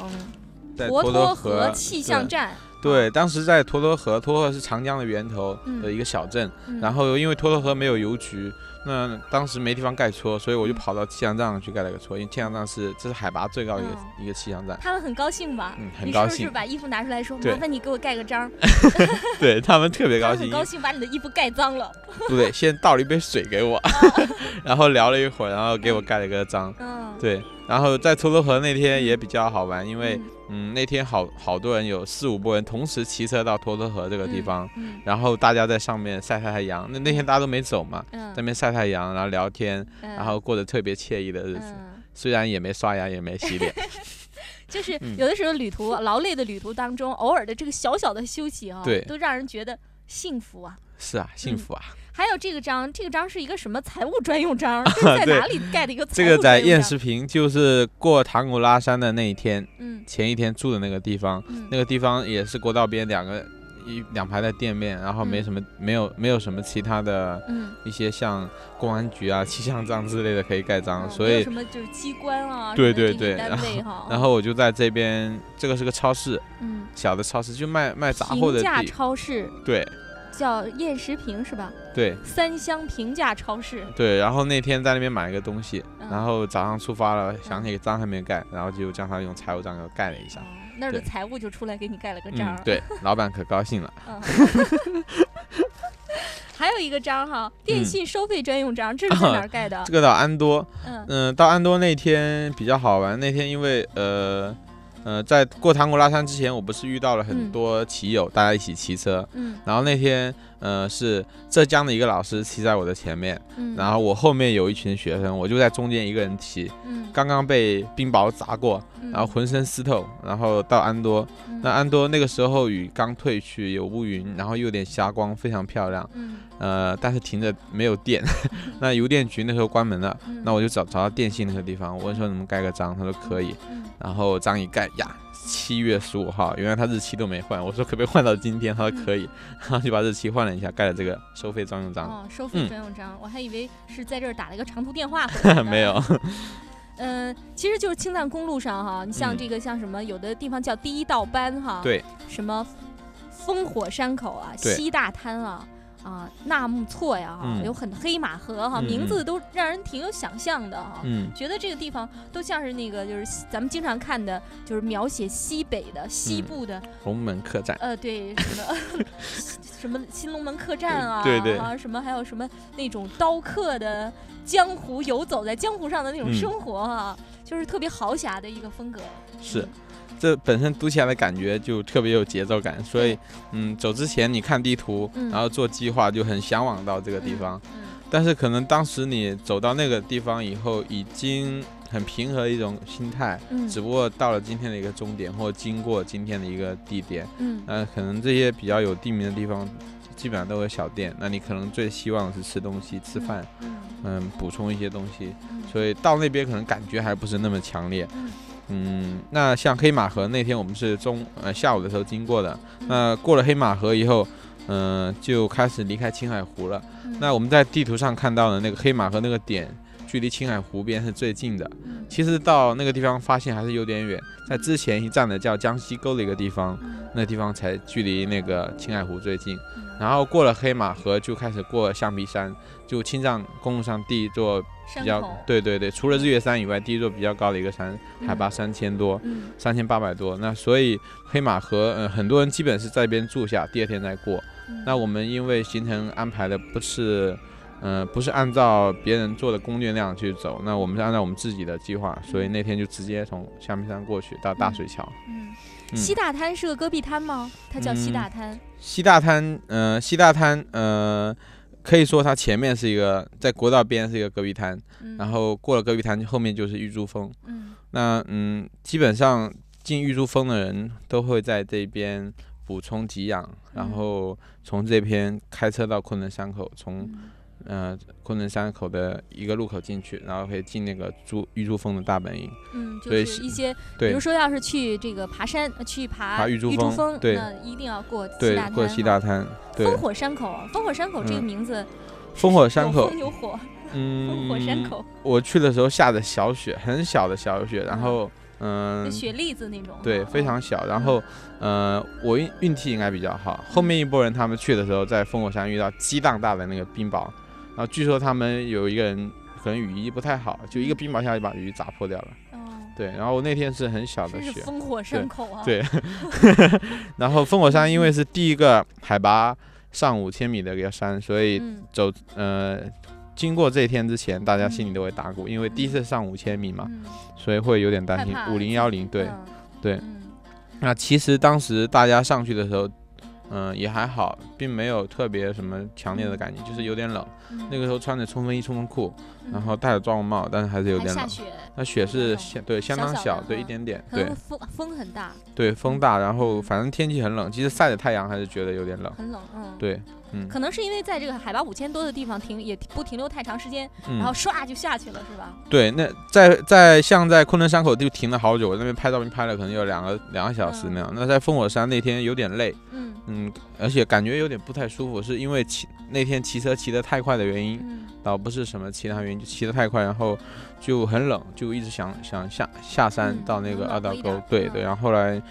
S4: 在
S2: 沱
S4: 河
S2: 气象站，
S4: 对，当时在沱沱河，沱河是长江的源头
S2: 嗯
S4: 的一个小镇，
S2: 嗯。
S4: 然后因为沱沱河没有邮局，那当时没地方盖戳，所以我就
S2: 嗯。
S4: 跑到气象站上去盖了个戳，因为气象站是这是海拔最高的一个、一个气象站，
S2: 他们很高兴吧？
S4: 嗯？很
S2: 你是不是把衣服拿出来说，麻烦你给我盖个章？
S4: 对他们特别高兴
S2: 很，高兴把你的衣服盖脏了。
S4: 不对，先倒了一杯水给我，然后聊了一会儿，然后给我盖了个章，
S2: 嗯，
S4: 对，然后在沱沱河那天也比较好玩，因为
S2: 嗯
S4: 嗯那天好好多人有四五波人同时骑车到沱沱河这个地方，
S2: 嗯
S4: 然后大家在上面晒太阳，那那天大家都没走嘛，
S2: 嗯
S4: 在那边晒太阳，然后聊天，
S2: 嗯
S4: 然后过得特别惬意的日子。
S2: 嗯
S4: 虽然也没刷牙，也没洗脸，
S2: 就是
S4: 嗯
S2: 有的时候旅途劳累的旅途当中，偶尔的这个小小的休息啊，
S4: 对
S2: 都让人觉得幸福啊。
S4: 是啊，幸福啊。
S2: 还有这个章，这个章是一个什么财务专用章？这是在哪里盖的一个财
S4: 这个在燕
S2: 专用章？
S4: 石坪，就是过唐古拉山的那一天，
S2: 嗯。
S4: 前一天住的那个地方，
S2: 嗯。
S4: 那个地方也是国道边两个一两排的店面，然后没
S2: 嗯。
S4: 什么、没有没有什么其他的
S2: 嗯，
S4: 一些像公安局啊、气象站之类的可以盖章，
S2: 嗯
S4: 所以
S2: 什么就是机关啊，
S4: 对对对
S2: 单
S4: 然后我就在这边，这个是个超市，
S2: 嗯，
S4: 小的超市，就卖卖杂货的
S2: 平价
S4: 地，
S2: 超市。
S4: 对
S2: 叫燕石坪是吧？
S4: 对
S2: 三湘平价超市，
S4: 对。然后那天在那边买一个东西，
S2: 嗯
S4: 然后早上出发了，想起章还没盖，然后就叫他用财务章给我盖了一下。
S2: 哦那儿的财务就出来给你盖了个章
S4: 嗯，，对，老板可高兴了。
S2: 嗯。还有一个章哈，电
S4: 嗯
S2: 信收费专用章，这是在哪儿 盖的
S4: 这？个到安多，
S2: 嗯
S4: 嗯，到安多那天比较好玩。那天因为呃呃，在过唐古拉山之前，我不是遇到了很
S2: 嗯
S4: 多骑友，大家一起骑车。
S2: 嗯
S4: 然后那天呃是浙江的一个老师骑在我的前面，
S2: 嗯，
S4: 然后我后面有一群学生，我就在中间一个人骑，
S2: 嗯，
S4: 刚刚被冰雹砸过，
S2: 嗯。
S4: 然后浑身湿透，然后到安多。
S2: 嗯。
S4: 那安多那个时候雨刚退去，有乌云，然后又有点霞光，非常漂亮。
S2: 嗯。
S4: 呃，但是停着没有电，那邮电局那时候关门了，
S2: 嗯。
S4: 那我就找找到电信那个地方，我问说能不能盖个章，他说可以，
S2: 嗯。
S4: 然后章一盖呀，七月十五号，原来他日期都没换，我说可不可以换到今天，他说可以，然后就把日期换了一下，盖了这个收费专用章，
S2: 哦，收费
S4: 嗯。
S2: 专用章，我还以为是在这儿打了一个长途电话。
S4: 没有，
S2: 嗯，其实就是青藏公路上哈，你像
S4: 嗯。
S2: 这个像什么，有的地方叫第一道班哈，，
S4: 对，
S2: 什么烽火山口啊，西大滩啊。啊，纳木错呀，哈、
S4: 嗯
S2: 有很黑马河哈，
S4: 嗯
S2: 名字
S4: 嗯
S2: 都让人挺有想象的哈。
S4: 嗯
S2: 觉得这个地方都像是那个，就是咱们经常看的，就是描写西北的、西
S4: 嗯
S2: 部的，
S4: 龙门客栈，
S2: 呃，对，什么 什么新龙门客栈啊，
S4: 对对
S2: 啊，什么还有什么那种刀客的江湖游走在江湖上的那种
S4: 嗯
S2: 生活啊，就是特别豪侠的一个风格。
S4: 是。这本身读起来的感觉就特别有节奏感，所以，嗯，走之前你看地图，
S2: 嗯
S4: 然后做计划，就很向往到这个地方。
S2: 嗯
S4: 但是可能当时你走到那个地方以后，已经很平和的一种心态，
S2: 嗯
S4: 只不过到了今天的一个终点，或经过今天的一个地点，
S2: 嗯
S4: 呃，可能这些比较有地名的地方，基本上都有小店。那你可能最希望的是吃东西、吃饭，
S2: 嗯
S4: 嗯，补充一些东西。
S2: 嗯
S4: 所以到那边可能感觉还不是那么强烈。
S2: 嗯
S4: 嗯，那像黑马河那天我们是中呃下午的时候经过的，
S2: 嗯
S4: 那过了黑马河以后，嗯、就开始离开青海湖了。
S2: 嗯
S4: 那我们在地图上看到的那个黑马河那个点，距离青海湖边是最近的。
S2: 嗯
S4: 其实到那个地方发现还是有点远，在之前一站的叫江西沟的一个地方，
S2: 嗯
S4: 那地方才距离那个青海湖最近。
S2: 嗯
S4: 然后过了黑马河就开始过象鼻山，就青藏公路上第一座比较，对对对，除了日月山以外，第一座比较高的一个山，海拔三千多，
S2: 嗯
S4: 三千八百多。那所以黑马河，呃，很多人基本是在这边住下，第二天再过。
S2: 嗯
S4: 那我们因为行程安排的不是，呃，不是按照别人做的攻略那样去走，那我们是按照我们自己的计划，所以那天就直接从象鼻山过去到大水桥。
S2: 嗯，
S4: 嗯
S2: 西大滩是个戈壁滩吗？它叫西
S4: 嗯
S2: 大滩。
S4: 西大滩，呃，西大滩，呃，可以说它前面是一个在国道边是一个戈壁滩，
S2: 嗯。
S4: 然后过了戈壁滩后面就是玉珠峰。
S2: 嗯。
S4: 那嗯，基本上进玉珠峰的人都会在这边补充给养，然
S2: 嗯。
S4: 后从这边开车到昆仑山口，从
S2: 嗯
S4: 呃昆仑山口的一个路口进去，然后可以进那个珠玉珠峰的大本营。
S2: 嗯，就是一些，比如说要是去这个爬山，呃去爬
S4: 爬玉珠峰
S2: 峰，
S4: 对
S2: 那一定要过西
S4: 对
S2: 大，滩。
S4: 过西大。滩，对，
S2: 烽火山口，烽火山口这个
S4: 嗯
S2: 名字，
S4: 烽火山口，
S2: 有火，
S4: 嗯，
S2: 烽火山口，
S4: 我去的时候下的小雪，很小的小雪，然后嗯，
S2: 雪粒子那种。
S4: 对，
S2: 嗯
S4: 非常小。然后，呃，我运运气应该比较好。后面一波人他们去的时候，在烽火山遇到激荡大的那个冰雹，然后据说他们有一个人可能雨衣不太好，就一个冰雹下就把雨衣砸破掉了。
S2: 哦，
S4: 对，然后那天是很小的雪，
S2: 烽火山口啊。
S4: 对 然后烽火山因为是第一个海拔上五千米的一个山，所以
S2: 嗯
S4: 走呃。经过这一天之前，大家心里都会打鼓，因为第一次上五千米嘛，
S2: 嗯，
S4: 所以会有点担心。五零幺零，对，
S2: 嗯
S4: 对
S2: 嗯
S4: 那其实当时大家上去的时候，嗯、也还好，并没有特别什么强烈的感觉，就是有点冷。
S2: 嗯
S4: 那个时候穿着冲锋衣、冲锋裤，
S2: 嗯
S4: 然后戴着装雾帽，但是还是有点冷。
S2: 雪，
S4: 那雪是相对相当
S2: 小
S4: 对一点点，对
S2: 风风很大，
S4: 对风大，然后
S2: 嗯
S4: 反正天气很冷，其实晒着太阳还是觉得有点冷。
S2: 很冷，嗯。
S4: 对，嗯
S2: 可能是因为在这个海拔五千多的地方停，也不停留太长时间，然后
S4: 嗯，
S2: 唰就下去了，是吧？
S4: 对，那在在像在昆仑山口就停了好久，我那边拍照片拍了可能有两个两个小时那样。那在烽火山那天有点累，
S2: 嗯
S4: 嗯，而且感觉有点不太舒服，是因为骑那天骑车骑得太快的原因，
S2: 嗯
S4: 倒不是什么其他原因，就骑得太快，然后就很冷，就一直想想下下山
S2: 嗯
S4: 到那个二道沟，对
S2: 嗯
S4: 对，然后后来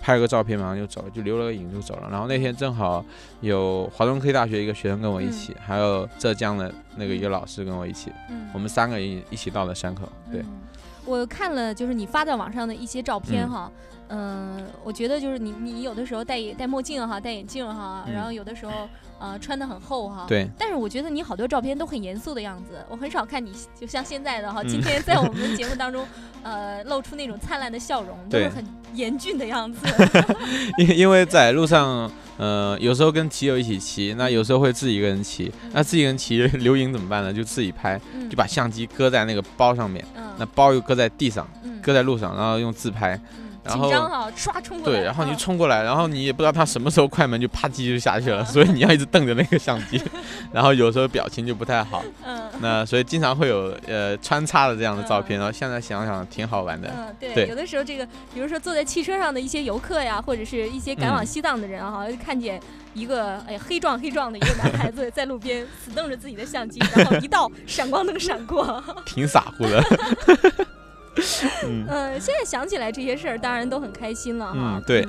S4: 拍了个照片，马上就走了，就留了个影就走了。然后那天正好有华东科技大学一个学生跟我一起，还有浙江的那个一个老师跟我一起，
S2: 嗯，
S4: 我们三个人一一起到了山口，对，
S2: 嗯我看了就是你发在网上的一些照片
S4: 嗯
S2: 哈，嗯、我觉得就是你你有的时候戴戴墨镜哈，戴眼镜哈，
S4: 嗯
S2: 然后有的时候呃穿的很厚哈，。
S4: 对，
S2: 但是我觉得你好多照片都很严肃的样子，我很少看你就像现在的哈，
S4: 嗯
S2: 今天在我们节目当中，呃，露出那种灿烂的笑容，都是很严峻的样子。
S4: 因因为在路上，呃，有时候跟骑友一起骑，那有时候会自己一个人骑，那自己一个人骑留影怎么办呢？就自己拍，
S2: 嗯
S4: 就把相机搁在那个包上面，
S2: 嗯
S4: 那包又搁在地上，
S2: 嗯
S4: 搁在路上，然后用自拍，
S2: 嗯
S4: 然后
S2: 紧张哈，唰冲过来，
S4: 对，然后你冲过来，然后你也不知道他什么时候快门就啪叽就下去了，所以你要一直瞪着那个相机，然后有时候表情就不太好，
S2: 嗯。
S4: 那所以经常会有呃穿插的这样的照片，
S2: 嗯。
S4: 然后现在想想挺好玩的，
S2: 嗯，对，有的时候这个，比如说坐在汽车上的一些游客呀，或者是一些赶往
S4: 嗯。
S2: 西藏的人哈，看见一个哎呀黑壮黑壮的一个男孩子在路边死瞪着自己的相机，然后一道闪光灯闪过。
S4: 挺傻乎的，嗯
S2: 嗯，现在想起来这些事儿，当然都很开心了哈。
S4: 嗯对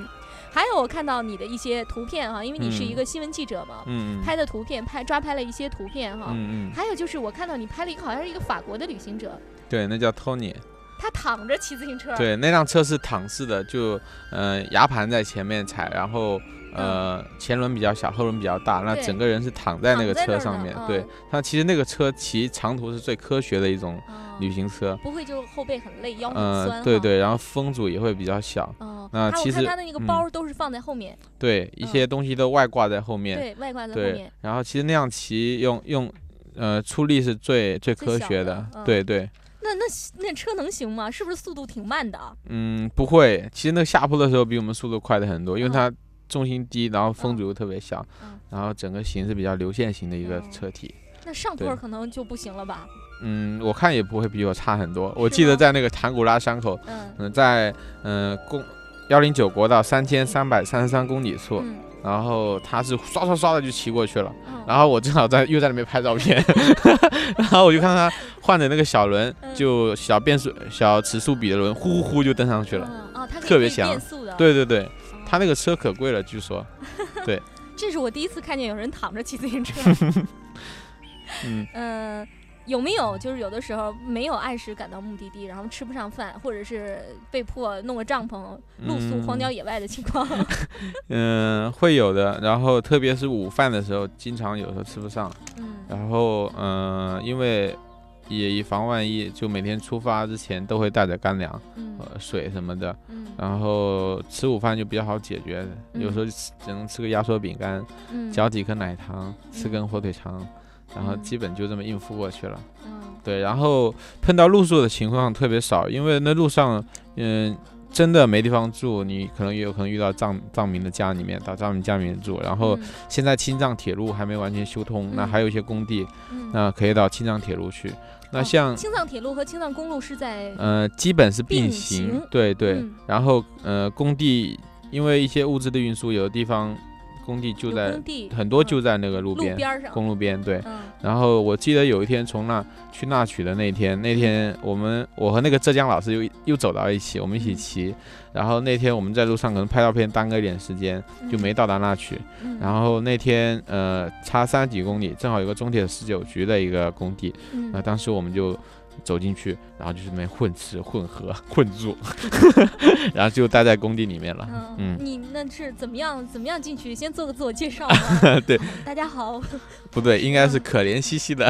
S2: 还有我看到你的一些图片哈，因为你是一
S4: 嗯
S2: 个新闻记者嘛，
S4: 嗯
S2: 拍的图片拍抓拍了一些图片哈。
S4: 嗯嗯，
S2: 还有就是我看到你拍了一个好像是一个法国的旅行者，
S4: 对，那叫 Tony。
S2: 他躺着骑自行车。
S4: 对，那辆车是躺式的，就呃牙盘在前面踩，然后呃前轮比较小，后轮比较大，那整个人是躺在那个车上面。对
S2: 嗯，
S4: 它其实那个车骑长途是最科学的一种
S2: 哦
S4: 旅行车。
S2: 不会就后背很累，腰很
S4: 呃
S2: 酸。，
S4: 对。对，然后风阻也会比较小。
S2: 哦，
S4: 那其实
S2: 还有我看他的那个
S4: 嗯
S2: 包都是放在后面，
S4: 对，一
S2: 嗯
S4: 些东西都外挂在后面。
S2: 对外挂在后面。，
S4: 然后其实那样骑用用呃出力是最最科学的。
S2: 嗯
S4: 对对，
S2: 那那那车能行吗？是不是速度挺慢的啊？
S4: 嗯，不会，其实那个下坡的时候比我们速度快的很多，因为
S2: 嗯
S4: 它重心低，然后风
S2: 嗯
S4: 阻又特别小，
S2: 嗯
S4: 然后整个形是比较流线型的一个
S2: 嗯
S4: 车体。
S2: 那上坡可能就不行了吧？
S4: 嗯，我看也不会比我差很多。我记得在那个唐古拉山口，
S2: 嗯
S4: 嗯、在嗯、呃公幺零九国道三千三百三十三公里处，
S2: 嗯
S4: 然后他是刷刷刷的就骑过去了，
S2: 嗯
S4: 然后我正好在又在那边拍照片，然后我就看他换的那个小轮，
S2: 嗯
S4: 就小变速小齿速比的轮，呼呼呼就登上去了。特别强。对对对，
S2: 哦，
S4: 他那个车可贵了，据说。
S2: 对这是我第一次看见有人躺着骑自行车。
S4: 嗯
S2: 嗯，有没有就是有的时候没有按时赶到目的地，然后吃不上饭，或者是被迫弄个帐篷露宿荒郊野外的情况？
S4: 嗯，会有的。然后特别是午饭的时候，经常有时候吃不上。
S2: 嗯
S4: 然后嗯，因为也以防万一，就每天出发之前都会带着干粮、
S2: 嗯
S4: 呃水什么的。
S2: 嗯
S4: 然后吃午饭就比较好解决，有
S2: 嗯
S4: 时候只能吃个压缩饼干，
S2: 嗯
S4: 嚼几颗奶糖，吃根火腿肠，然后
S2: 嗯
S4: 基本就这么应付过去了。
S2: 嗯
S4: 对，然后碰到露宿的情况特别少，因为那路上，嗯，真的没地方住，你可能也有可能遇到藏藏民的家里面，到藏民家里面住。然后
S2: 嗯
S4: 现在青藏铁路还没完全修通，那
S2: 嗯
S4: 还有一些工地，
S2: 嗯
S4: 那可以到青藏铁路去。那
S2: 哦
S4: 像
S2: 青藏铁路和青藏公路是在
S4: 呃，基本是并
S2: 并
S4: 行，对对。
S2: 嗯
S4: 然后呃，工地因为一些物资的运输，有的地方工地就在
S2: 工地
S4: 很多
S2: 嗯
S4: 就在那个路边，
S2: 路边上，
S4: 公路边，对。
S2: 嗯
S4: 然后我记得有一天从那去那曲的那天，那天我们我和那个浙江老师又又走到一起，我们一起
S2: 嗯
S4: 骑。然后那天我们在路上可能拍照片耽搁一点时间，就没到达那去。
S2: 嗯。
S4: 然后那天呃差三十几公里，正好有个中铁十九局的一个工地，
S2: 嗯。
S4: 那当时我们就走进去，然后就是那边混吃混喝 混住，然后就待在工地里面了。
S2: 嗯
S4: 嗯，
S2: 你那是怎么样怎么样进去？先做个自我介绍吗？
S4: 对，
S2: 大家好，
S4: 不对，应该是
S2: 嗯
S4: 可怜兮兮的。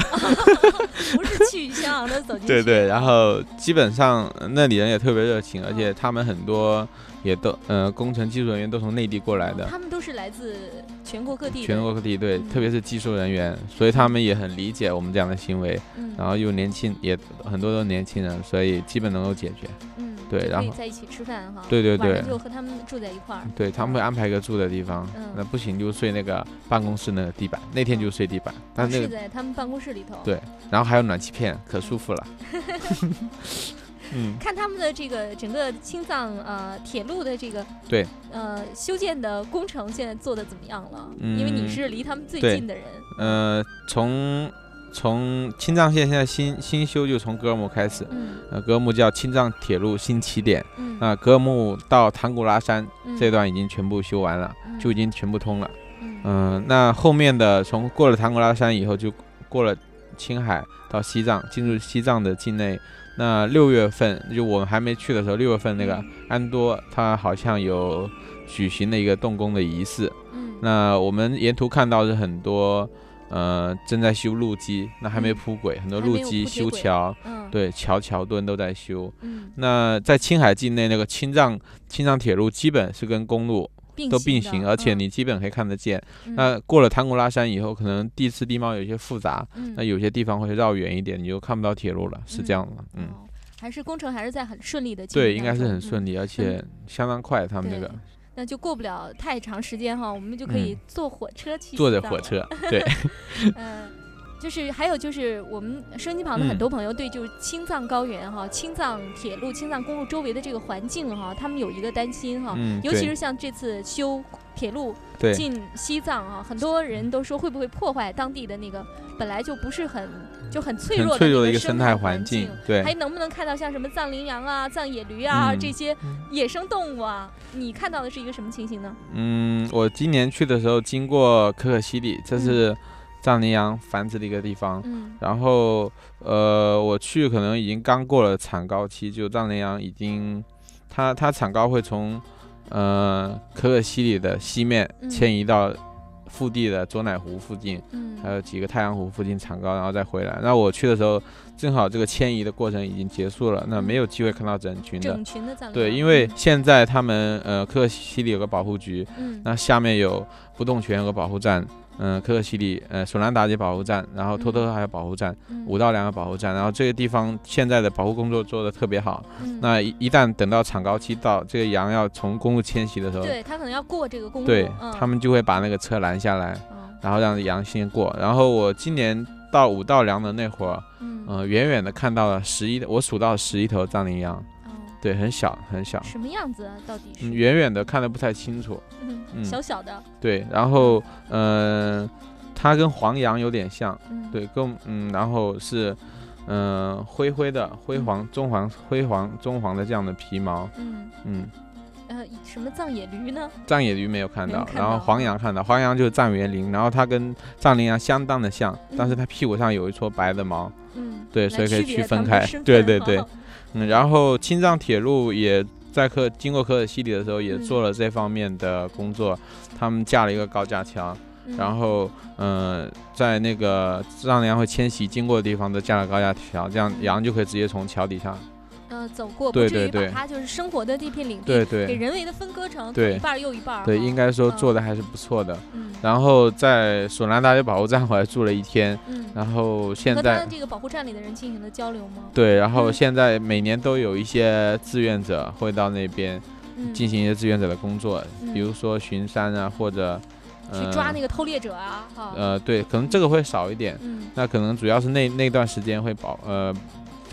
S2: 不是气宇轩昂的走进去。
S4: 对对，然后基本上呃那里人也特别热情，而且他们很多也都呃工程技术人员都从内地过来的，
S2: 他们都是来自全国各地，
S4: 全国各地对，
S2: 嗯
S4: 特别是技术人员，所以他们也很理解我们这样的行为，
S2: 嗯，
S4: 然后又年轻，也很多都是年轻人，所以基本能够解决。
S2: 嗯，
S4: 对然后
S2: 在一起吃饭哈，
S4: 对对对
S2: 就和他们住在一块儿。
S4: 对他们会安排一个住的地方，
S2: 嗯
S4: 那不行就睡那个办公室那个地板，那天就睡地板，但是那
S2: 是
S4: 个
S2: 在他们办公室里头。
S4: 对然后还有暖气片，可舒服了。嗯，
S2: 看他们的这个整个青藏呃铁路的这个
S4: 对。
S2: 呃修建的工程现在做的怎么样了？因为你
S4: 嗯
S2: 是离他们最近的人。
S4: 呃，从从青藏线现在新新修就从格尔木开始，
S2: 嗯。
S4: 呃，格尔木叫青藏铁路新起点，
S2: 嗯。
S4: 那格尔木到唐古拉山
S2: 嗯。
S4: 这段已经全部修完了，
S2: 嗯。
S4: 就已经全部通了。
S2: 嗯。
S4: 嗯、那后面的从过了唐古拉山以后，就过了青海到西藏，进入西藏的境内。那六月份就我们还没去的时候，六月份那个
S2: 嗯
S4: 安多，它好像有举行了一个动工的仪式。
S2: 嗯
S4: 那我们沿途看到是很多，呃，正在修路基，那还没
S2: 嗯
S4: 铺轨，很多路基修桥，
S2: 嗯
S4: 对，桥桥墩都在修。
S2: 嗯
S4: 那在青海境内，那个青藏青藏铁路基本是跟公路
S2: 并
S4: 都并行，而且
S2: 嗯。
S4: 你基本可以看得见。
S2: 嗯。
S4: 那过了唐古拉山以后，可能地势地貌有些复杂，
S2: 嗯。
S4: 那有些地方会绕远一点，你就看不到铁路了，是这样的。嗯，
S2: 哦还是工程还是在很顺利的进
S4: 对，应该是很顺利，而且相当快。他们
S2: 这
S4: 个。
S2: 那就过不了太长时间哈，我们就可以
S4: 嗯。
S2: 坐火车去
S4: 坐着火车，对，
S2: 嗯，就是还有就是我们收音机旁的很
S4: 嗯
S2: 多朋友对就是青藏高原哈、青藏铁路、青藏公路周围的这个环境哈、他们有一个担心哈、
S4: 嗯，
S2: 尤其
S4: 对
S2: 是像这次修铁路
S4: 对
S2: 进西藏啊，很多人都说会不会破坏当地的那个本来就不是很就很脆
S4: 很
S2: 弱的
S4: 脆弱的一个
S2: 那生
S4: 生态环
S2: 境
S4: 境，，对
S2: 还。能不能看到像什么藏羚羊啊、藏野驴啊、
S4: 嗯
S2: 这些野生动物啊？你看到的是一个什么情形呢？
S4: 嗯，我今年去的时候经过可可西里，这
S2: 嗯
S4: 是藏羚羊繁殖的一个地方。
S2: 嗯。
S4: 然后，呃，我去可能已经刚过了产高期，就藏羚羊已经，它它产高会从，呃，可可西里的西面
S2: 嗯。
S4: 迁移到腹地的卓乃湖附近，
S2: 嗯。
S4: 还有几个太阳湖附近产高，然后再回来。那我去的时候，正好这个迁移的过程已经结束了，那没有机会看到整群的。
S2: 整群的藏羚
S4: 对，因为
S2: 嗯
S4: 现在他们呃可可西里有个保护局，
S2: 嗯。
S4: 那下面有不动泉有个保护站，嗯、可可西里呃索兰达有保护站，然后托特还有保护站，
S2: 嗯。
S4: 五道梁的保护站，然后这个地方现在的保护工作做得特别好。
S2: 嗯。
S4: 那一一旦等到产高期到，这个羊要从公路迁徙的时候，
S2: 对它可能要过这个公路，
S4: 对
S2: 嗯、
S4: 他们就会把那个车拦下来，
S2: 嗯
S4: 然后让羊先过。然后我今年到五道梁的那会儿，
S2: 嗯。
S4: 呃，远远的看到了十一，我数到十一头藏羚羊，
S2: 哦
S4: 对，很小很小，
S2: 什么样子啊？到底是
S4: 嗯，远远的看的不太清楚。
S2: 嗯
S4: 嗯
S2: 小小的，
S4: 对，然后嗯、呃它跟黄羊有点像，
S2: 嗯
S4: 对，跟嗯，然后是嗯、呃灰灰的灰黄棕黄灰黄棕黄的这样的皮毛，
S2: 嗯
S4: 嗯，
S2: 呃什么藏野驴呢？
S4: 藏野驴没有看到，
S2: 看到
S4: 然后黄羊看到，黄羊就是藏原羚，然后它跟藏羚羊相当的像，但是
S2: 嗯
S4: 它屁股上有一撮白的毛，
S2: 嗯，
S4: 对，所以可以
S2: 区
S4: 分开对对对
S2: 哈，
S4: 嗯，然后青藏铁路也在科经过科尔西里的时候也
S2: 嗯
S4: 做了这方面的工作，他们架了一个高架桥，
S2: 嗯
S4: 然后嗯、呃在那个藏羚羊会迁徙经过的地方都架了高架桥，这样羊就可以直接从桥底上。
S2: 呃走过，
S4: 对
S2: 不至于
S4: 对对
S2: 把它就是生活的这片领地
S4: 对
S2: 给人为的分割成
S4: 对
S2: 一半又一半。
S4: 对，应该说
S2: 嗯
S4: 做的还是不错的。
S2: 嗯
S4: 然后在索南大学保护站我还住了一天，
S2: 嗯，
S4: 然后现
S2: 和
S4: 在
S2: 他这个保护站里的人进行了交流吗？
S4: 对，然后
S2: 嗯
S4: 现在每年都有一些志愿者会到那边
S2: 嗯，
S4: 进行一些志愿者的工作，
S2: 嗯
S4: 比如说巡山啊，或者
S2: 去抓那
S4: 个
S2: 个偷猎者啊，哈。
S4: 呃，对，可能这个会少一点。
S2: 嗯
S4: 那可能主要是那那段时间会保呃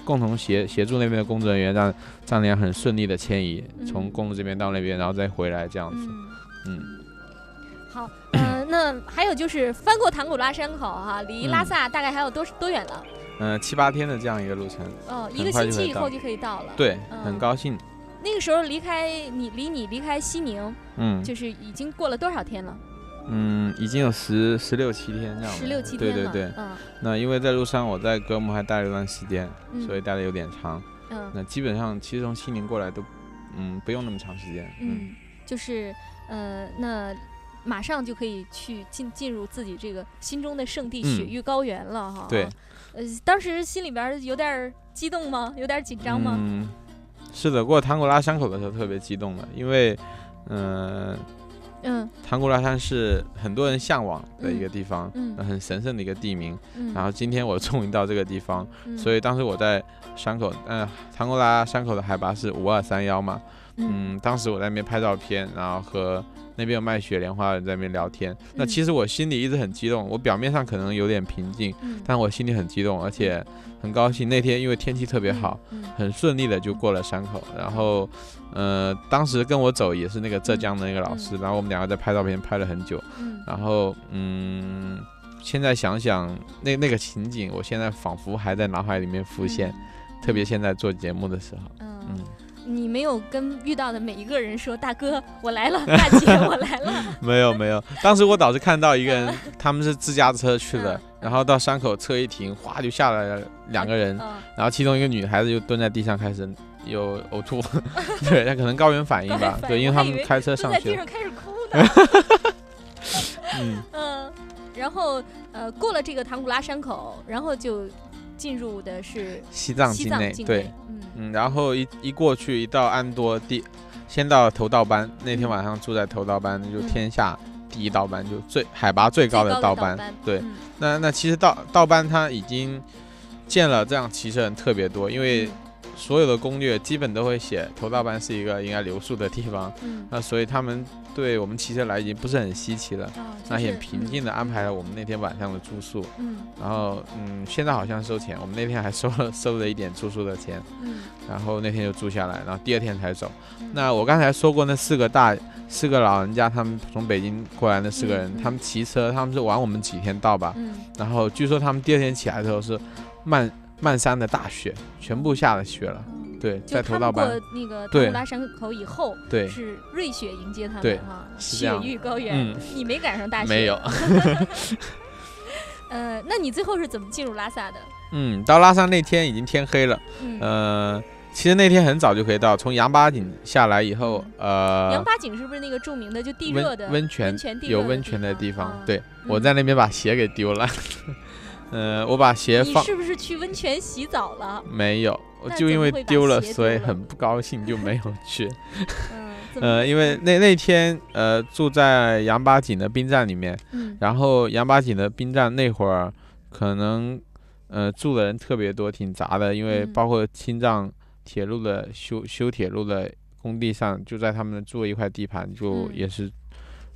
S4: 共同协协助那边的工作人员，让藏羚羊很顺利的迁移，从
S2: 嗯
S4: 公路这边到那边，然后再回来这样子。
S2: 嗯。
S4: 嗯，
S2: 好，呃，那还有就是翻过唐古拉山口哈、离拉
S4: 嗯
S2: 萨大概还有多多远了？
S4: 呃，七八天的这样一个路程，
S2: 哦，一个星期以后就可以到了。，
S4: 对，
S2: 嗯
S4: 很高兴。
S2: 那个时候离开你，离你离开西宁，
S4: 嗯
S2: 就是已经过了多少天了？
S4: 嗯，已经有十十六七天这样了。
S2: 十六七天。
S4: 对对对，
S2: 嗯
S4: 那因为在路上我在格姆还待了一段时间，
S2: 嗯
S4: 所以待的有点长。
S2: 嗯
S4: 那基本上其实从西宁过来都，嗯，不用那么长时间。
S2: 嗯，就是呃，那马上就可以去进进入自己这个心中的圣地
S4: 嗯
S2: 雪域高原了哈。
S4: 对。
S2: 呃，当时心里边有点激动吗？有点紧张吗？
S4: 嗯，是的，过唐古拉山口的时候特别激动的，因为，嗯、
S2: 嗯。
S4: 唐古拉山是很多人向往的一个地方，很神圣的一个地名。
S2: 嗯。
S4: 然后今天我终于到这个地方，
S2: 嗯，
S4: 所以当时我在山口，嗯、唐古拉山口的海拔是五二三幺嘛，
S2: 嗯。
S4: 嗯，当时我在那边拍照片，然后和那边有卖雪莲花的人在那边聊天。那
S2: 嗯
S4: 其实我心里一直很激动，我表面上可能有点平静，
S2: 嗯
S4: 但我心里很激动，而且很高兴。那天因为天气特别好，，
S2: 嗯
S4: 很顺利的就过了山口。然后，呃，当时跟我走也是那个浙江的那个老师，然后我们两个在拍照片拍了很久。
S2: 嗯
S4: 然后，嗯，现在想想那那个情景，我现在仿佛还在脑海里面浮现，特别现在做节目的时候，
S2: 嗯
S4: 嗯，
S2: 你没有跟遇到的每一个人说：“大哥，我来了；大姐，我来了。
S4: 没有没有，当时我倒是看到一个人，他们是自驾车去的
S2: 嗯，
S4: 然后到山口车一停，哗就下来了两个人，
S2: 嗯。
S4: 然后其中一个女孩子就蹲在地上开始有呕吐，对，她可能高原反应吧，对，因为他们开车
S2: 蹲在地
S4: 上
S2: 开始哭呢。
S4: 嗯，
S2: 嗯，然后呃，过了这个唐古拉山口，然后就进入的是
S4: 西藏
S2: 西
S4: 境内，对
S2: 藏境内，。嗯
S4: 嗯，然后一一过去一到安多第，先到头道班，那天
S2: 嗯。
S4: 晚上住在头道班，就
S2: 嗯
S4: 天下第一道班，就最海拔最高的
S2: 道
S4: 班，对。
S2: 嗯。
S4: 那那其实道道班它已经建了，这样骑车人特别多，因为所有的攻略基本都会写头道班是一个应该留宿的地方，
S2: 嗯。
S4: 那所以他们对我们骑车来已经不是很稀奇了。那
S2: 是
S4: 很平静的安排了我们那天晚上的住宿，
S2: 嗯。
S4: 然后嗯，现在好像收钱，我们那天还收了收了一点住宿的钱，
S2: 嗯。
S4: 然后那天就住下来，然后第二天才走。
S2: 嗯。
S4: 那我刚才说过那四个大四个老人家，他们从北京过来那四个人，他们骑车，他们是晚我们几天到吧，
S2: 嗯。
S4: 然后据说他们第二天起来的时候是漫漫山的大雪，全部下了雪了。
S2: 嗯。
S4: 对，
S2: 就
S4: 在头道
S2: 他们过
S4: 班，
S2: 那个唐
S4: 对
S2: 古拉山口以后，
S4: 对，
S2: 是瑞雪迎接他们
S4: 对
S2: 哈，雪域高原，
S4: 嗯，
S2: 你没赶上大雪，
S4: 没有。
S2: 呃，那你最后是怎么进入拉萨的？
S4: 嗯，到拉萨那天已经天黑了，
S2: 嗯，
S4: 呃，其实那天很早就可以到，从羊八井下来以后，呃
S2: 羊，八井是不是那个著名的就地热的
S4: 温温泉有温泉的地
S2: 方
S4: 方，？对。
S2: 嗯。
S4: 我在那边把鞋给丢了，呃，我把鞋放
S2: 你是不是去温泉洗澡了？
S4: 没有，我就因为丢了，所以很不高兴，就没有去。
S2: 嗯，
S4: 呃，因为那那天呃住在羊八井的兵站里面，
S2: 嗯
S4: 然后羊八井的兵站那会儿可能呃住的人特别多，挺杂的，因为
S2: 嗯
S4: 包括青藏铁路的修修铁路的工地上，就在他们住了一块地盘，就
S2: 嗯
S4: 也是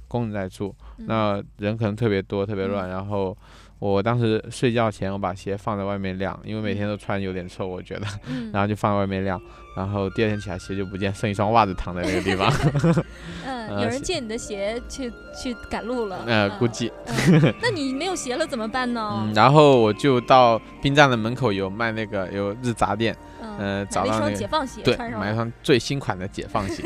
S4: 工人在住，
S2: 嗯
S4: 那人可能特别多，特别乱，
S2: 嗯
S4: 然后。我当时睡觉前，我把鞋放在外面晾，因为每
S2: 嗯
S4: 天都穿有点臭，我觉得，
S2: 嗯
S4: 然后就放在外面晾，然后第二天起来鞋就不见，剩一双袜子躺在那个地方
S2: 嗯，有人借你的鞋去去赶路了，
S4: 呃，
S2: 嗯
S4: 估计，
S2: 嗯那你没有鞋了怎么办呢
S4: 嗯，？然后我就到兵站的门口有卖那个有日杂店，
S2: 嗯，
S4: 找到那个
S2: 解放鞋
S4: 对，买一双最新款的解放鞋，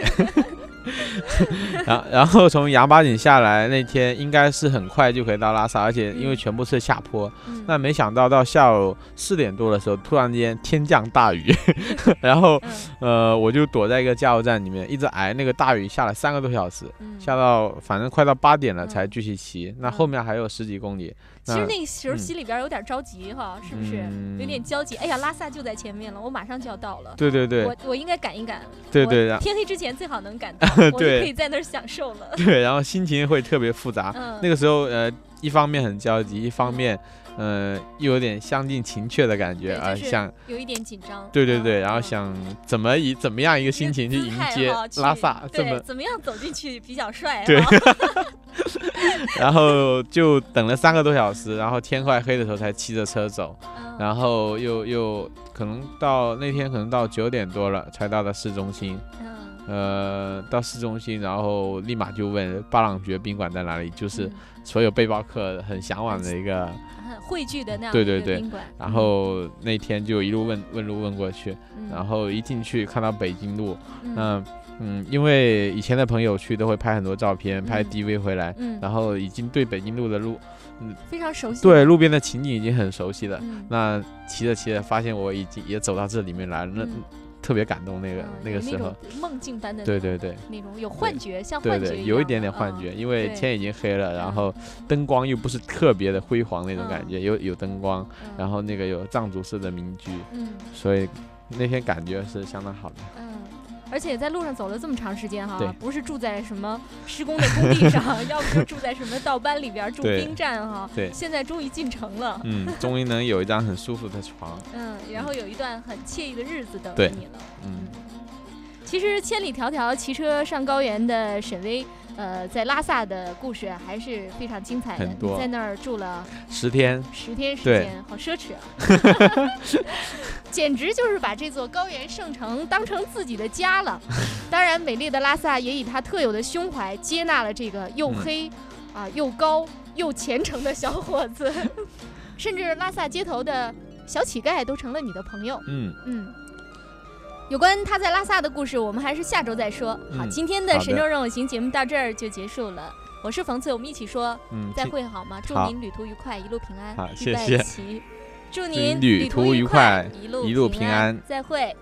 S4: 然后然后从羊八井下来那天应该是很快就可以到拉萨，而且因为
S2: 嗯。
S4: 全部是下坡，
S2: 嗯。
S4: 那没想到到下午四点多的时候，突然间天降大雨，然后
S2: 嗯。
S4: 呃我就躲在一个加油站里面一直挨那个大雨，下了三个多小时，
S2: 嗯。
S4: 下到反正快到八点了
S2: 嗯。
S4: 才继续骑，那
S2: 嗯。
S4: 后面还有十几公里，
S2: 其实
S4: 那
S2: 那个时候
S4: 嗯
S2: 心里边有点着急哈，是不是？有点
S4: 嗯
S2: 焦急。哎呀，拉萨就在前面了，我马上就要到了。
S4: 对对对
S2: 我我应该赶一赶。我
S4: 对对，然
S2: 天黑之前最好能赶到，我就
S4: 对
S2: 可以在那儿享受了。
S4: 对，然后心情会特别复杂，
S2: 嗯，
S4: 那个时候呃一方面很焦急，一方面呃又有点相近情怯的感觉，啊想
S2: 有一点紧张。
S4: 对对对，然后
S2: 嗯嗯
S4: 想怎么以怎么样一个心情去迎接拉萨怎么，
S2: 对怎么样走进去比较帅？
S4: 对 然后就等了三个多小时，然后天快黑的时候才骑着车走，
S2: 嗯
S4: 然后又又可能到那天可能到九点多了才到的市中心，
S2: 嗯
S4: 呃，到市中心，然后立马就问巴朗爵宾馆在哪里，就是
S2: 嗯
S4: 所有背包客很向往的一个。
S2: 很汇聚的那样的
S4: 对对对。
S2: 宾馆。
S4: 然后那天就一路问问路问过去，
S2: 嗯，
S4: 然后一进去看到北京路，
S2: 嗯。
S4: 那嗯，因为以前的朋友去都会拍很多照片，拍
S2: 嗯。
S4: DV 回来，
S2: 嗯，
S4: 然后已经对北京路的路，嗯
S2: 非常熟悉。
S4: 对，路边的情景已经很熟悉了。
S2: 嗯，
S4: 那骑着骑着，发现我已经也走到这里面来了，那
S2: 嗯
S4: 特别感动。那个
S2: 嗯
S4: 那个时候。
S2: 梦境般的
S4: 对对对。
S2: 那种有幻觉，像
S4: 对
S2: 幻觉
S4: 对，有一点点幻觉，因为天已经黑了，然
S2: 嗯
S4: 后灯光又不是特别的辉煌那种感
S2: 嗯。
S4: 觉，有有灯光，
S2: 嗯。
S4: 然后那个有藏族式的民居，
S2: 嗯。
S4: 所以那天感觉是相当好的。
S2: 嗯。而且在路上走了这么长时间哈，不是住在什么施工的工地上，要不就住在什么道班里边儿住兵站哈。
S4: 对
S2: 现在终于进城了，
S4: 嗯，终于能有一张很舒服的床。
S2: 嗯，然后有一段很惬意的日子等着你了。
S4: 嗯，
S2: 其实千里迢迢骑车上高原的沈巍，呃，在拉萨的故事还是非常精彩的。
S4: 很多
S2: 你在那儿住了
S4: 十天，
S2: 十天时间，好奢侈啊！简直就是把这座高原圣城当成自己的家了。当然，美丽的拉萨也以它特有的胸怀接纳了这个又
S4: 嗯
S2: 黑、啊又高又虔诚的小伙子，甚至拉萨街头的小乞丐都成了你的朋友。
S4: 嗯，
S2: 嗯，有关他在拉萨的故事，我们还是下周再说。好，
S4: 嗯
S2: 今天的
S4: 好的
S2: 神州任我行节目到这儿就结束了。我是冯翠，我们一起说
S4: 嗯，
S2: 再会好吗？祝
S4: 好
S2: 您旅途愉快，一路平安。
S4: 好
S2: 预备
S4: 谢谢
S2: 起祝
S4: 您
S2: 您
S4: 旅途愉
S2: 快
S4: 快，
S2: 一路
S4: 一路
S2: 平
S4: 平安
S2: 再会。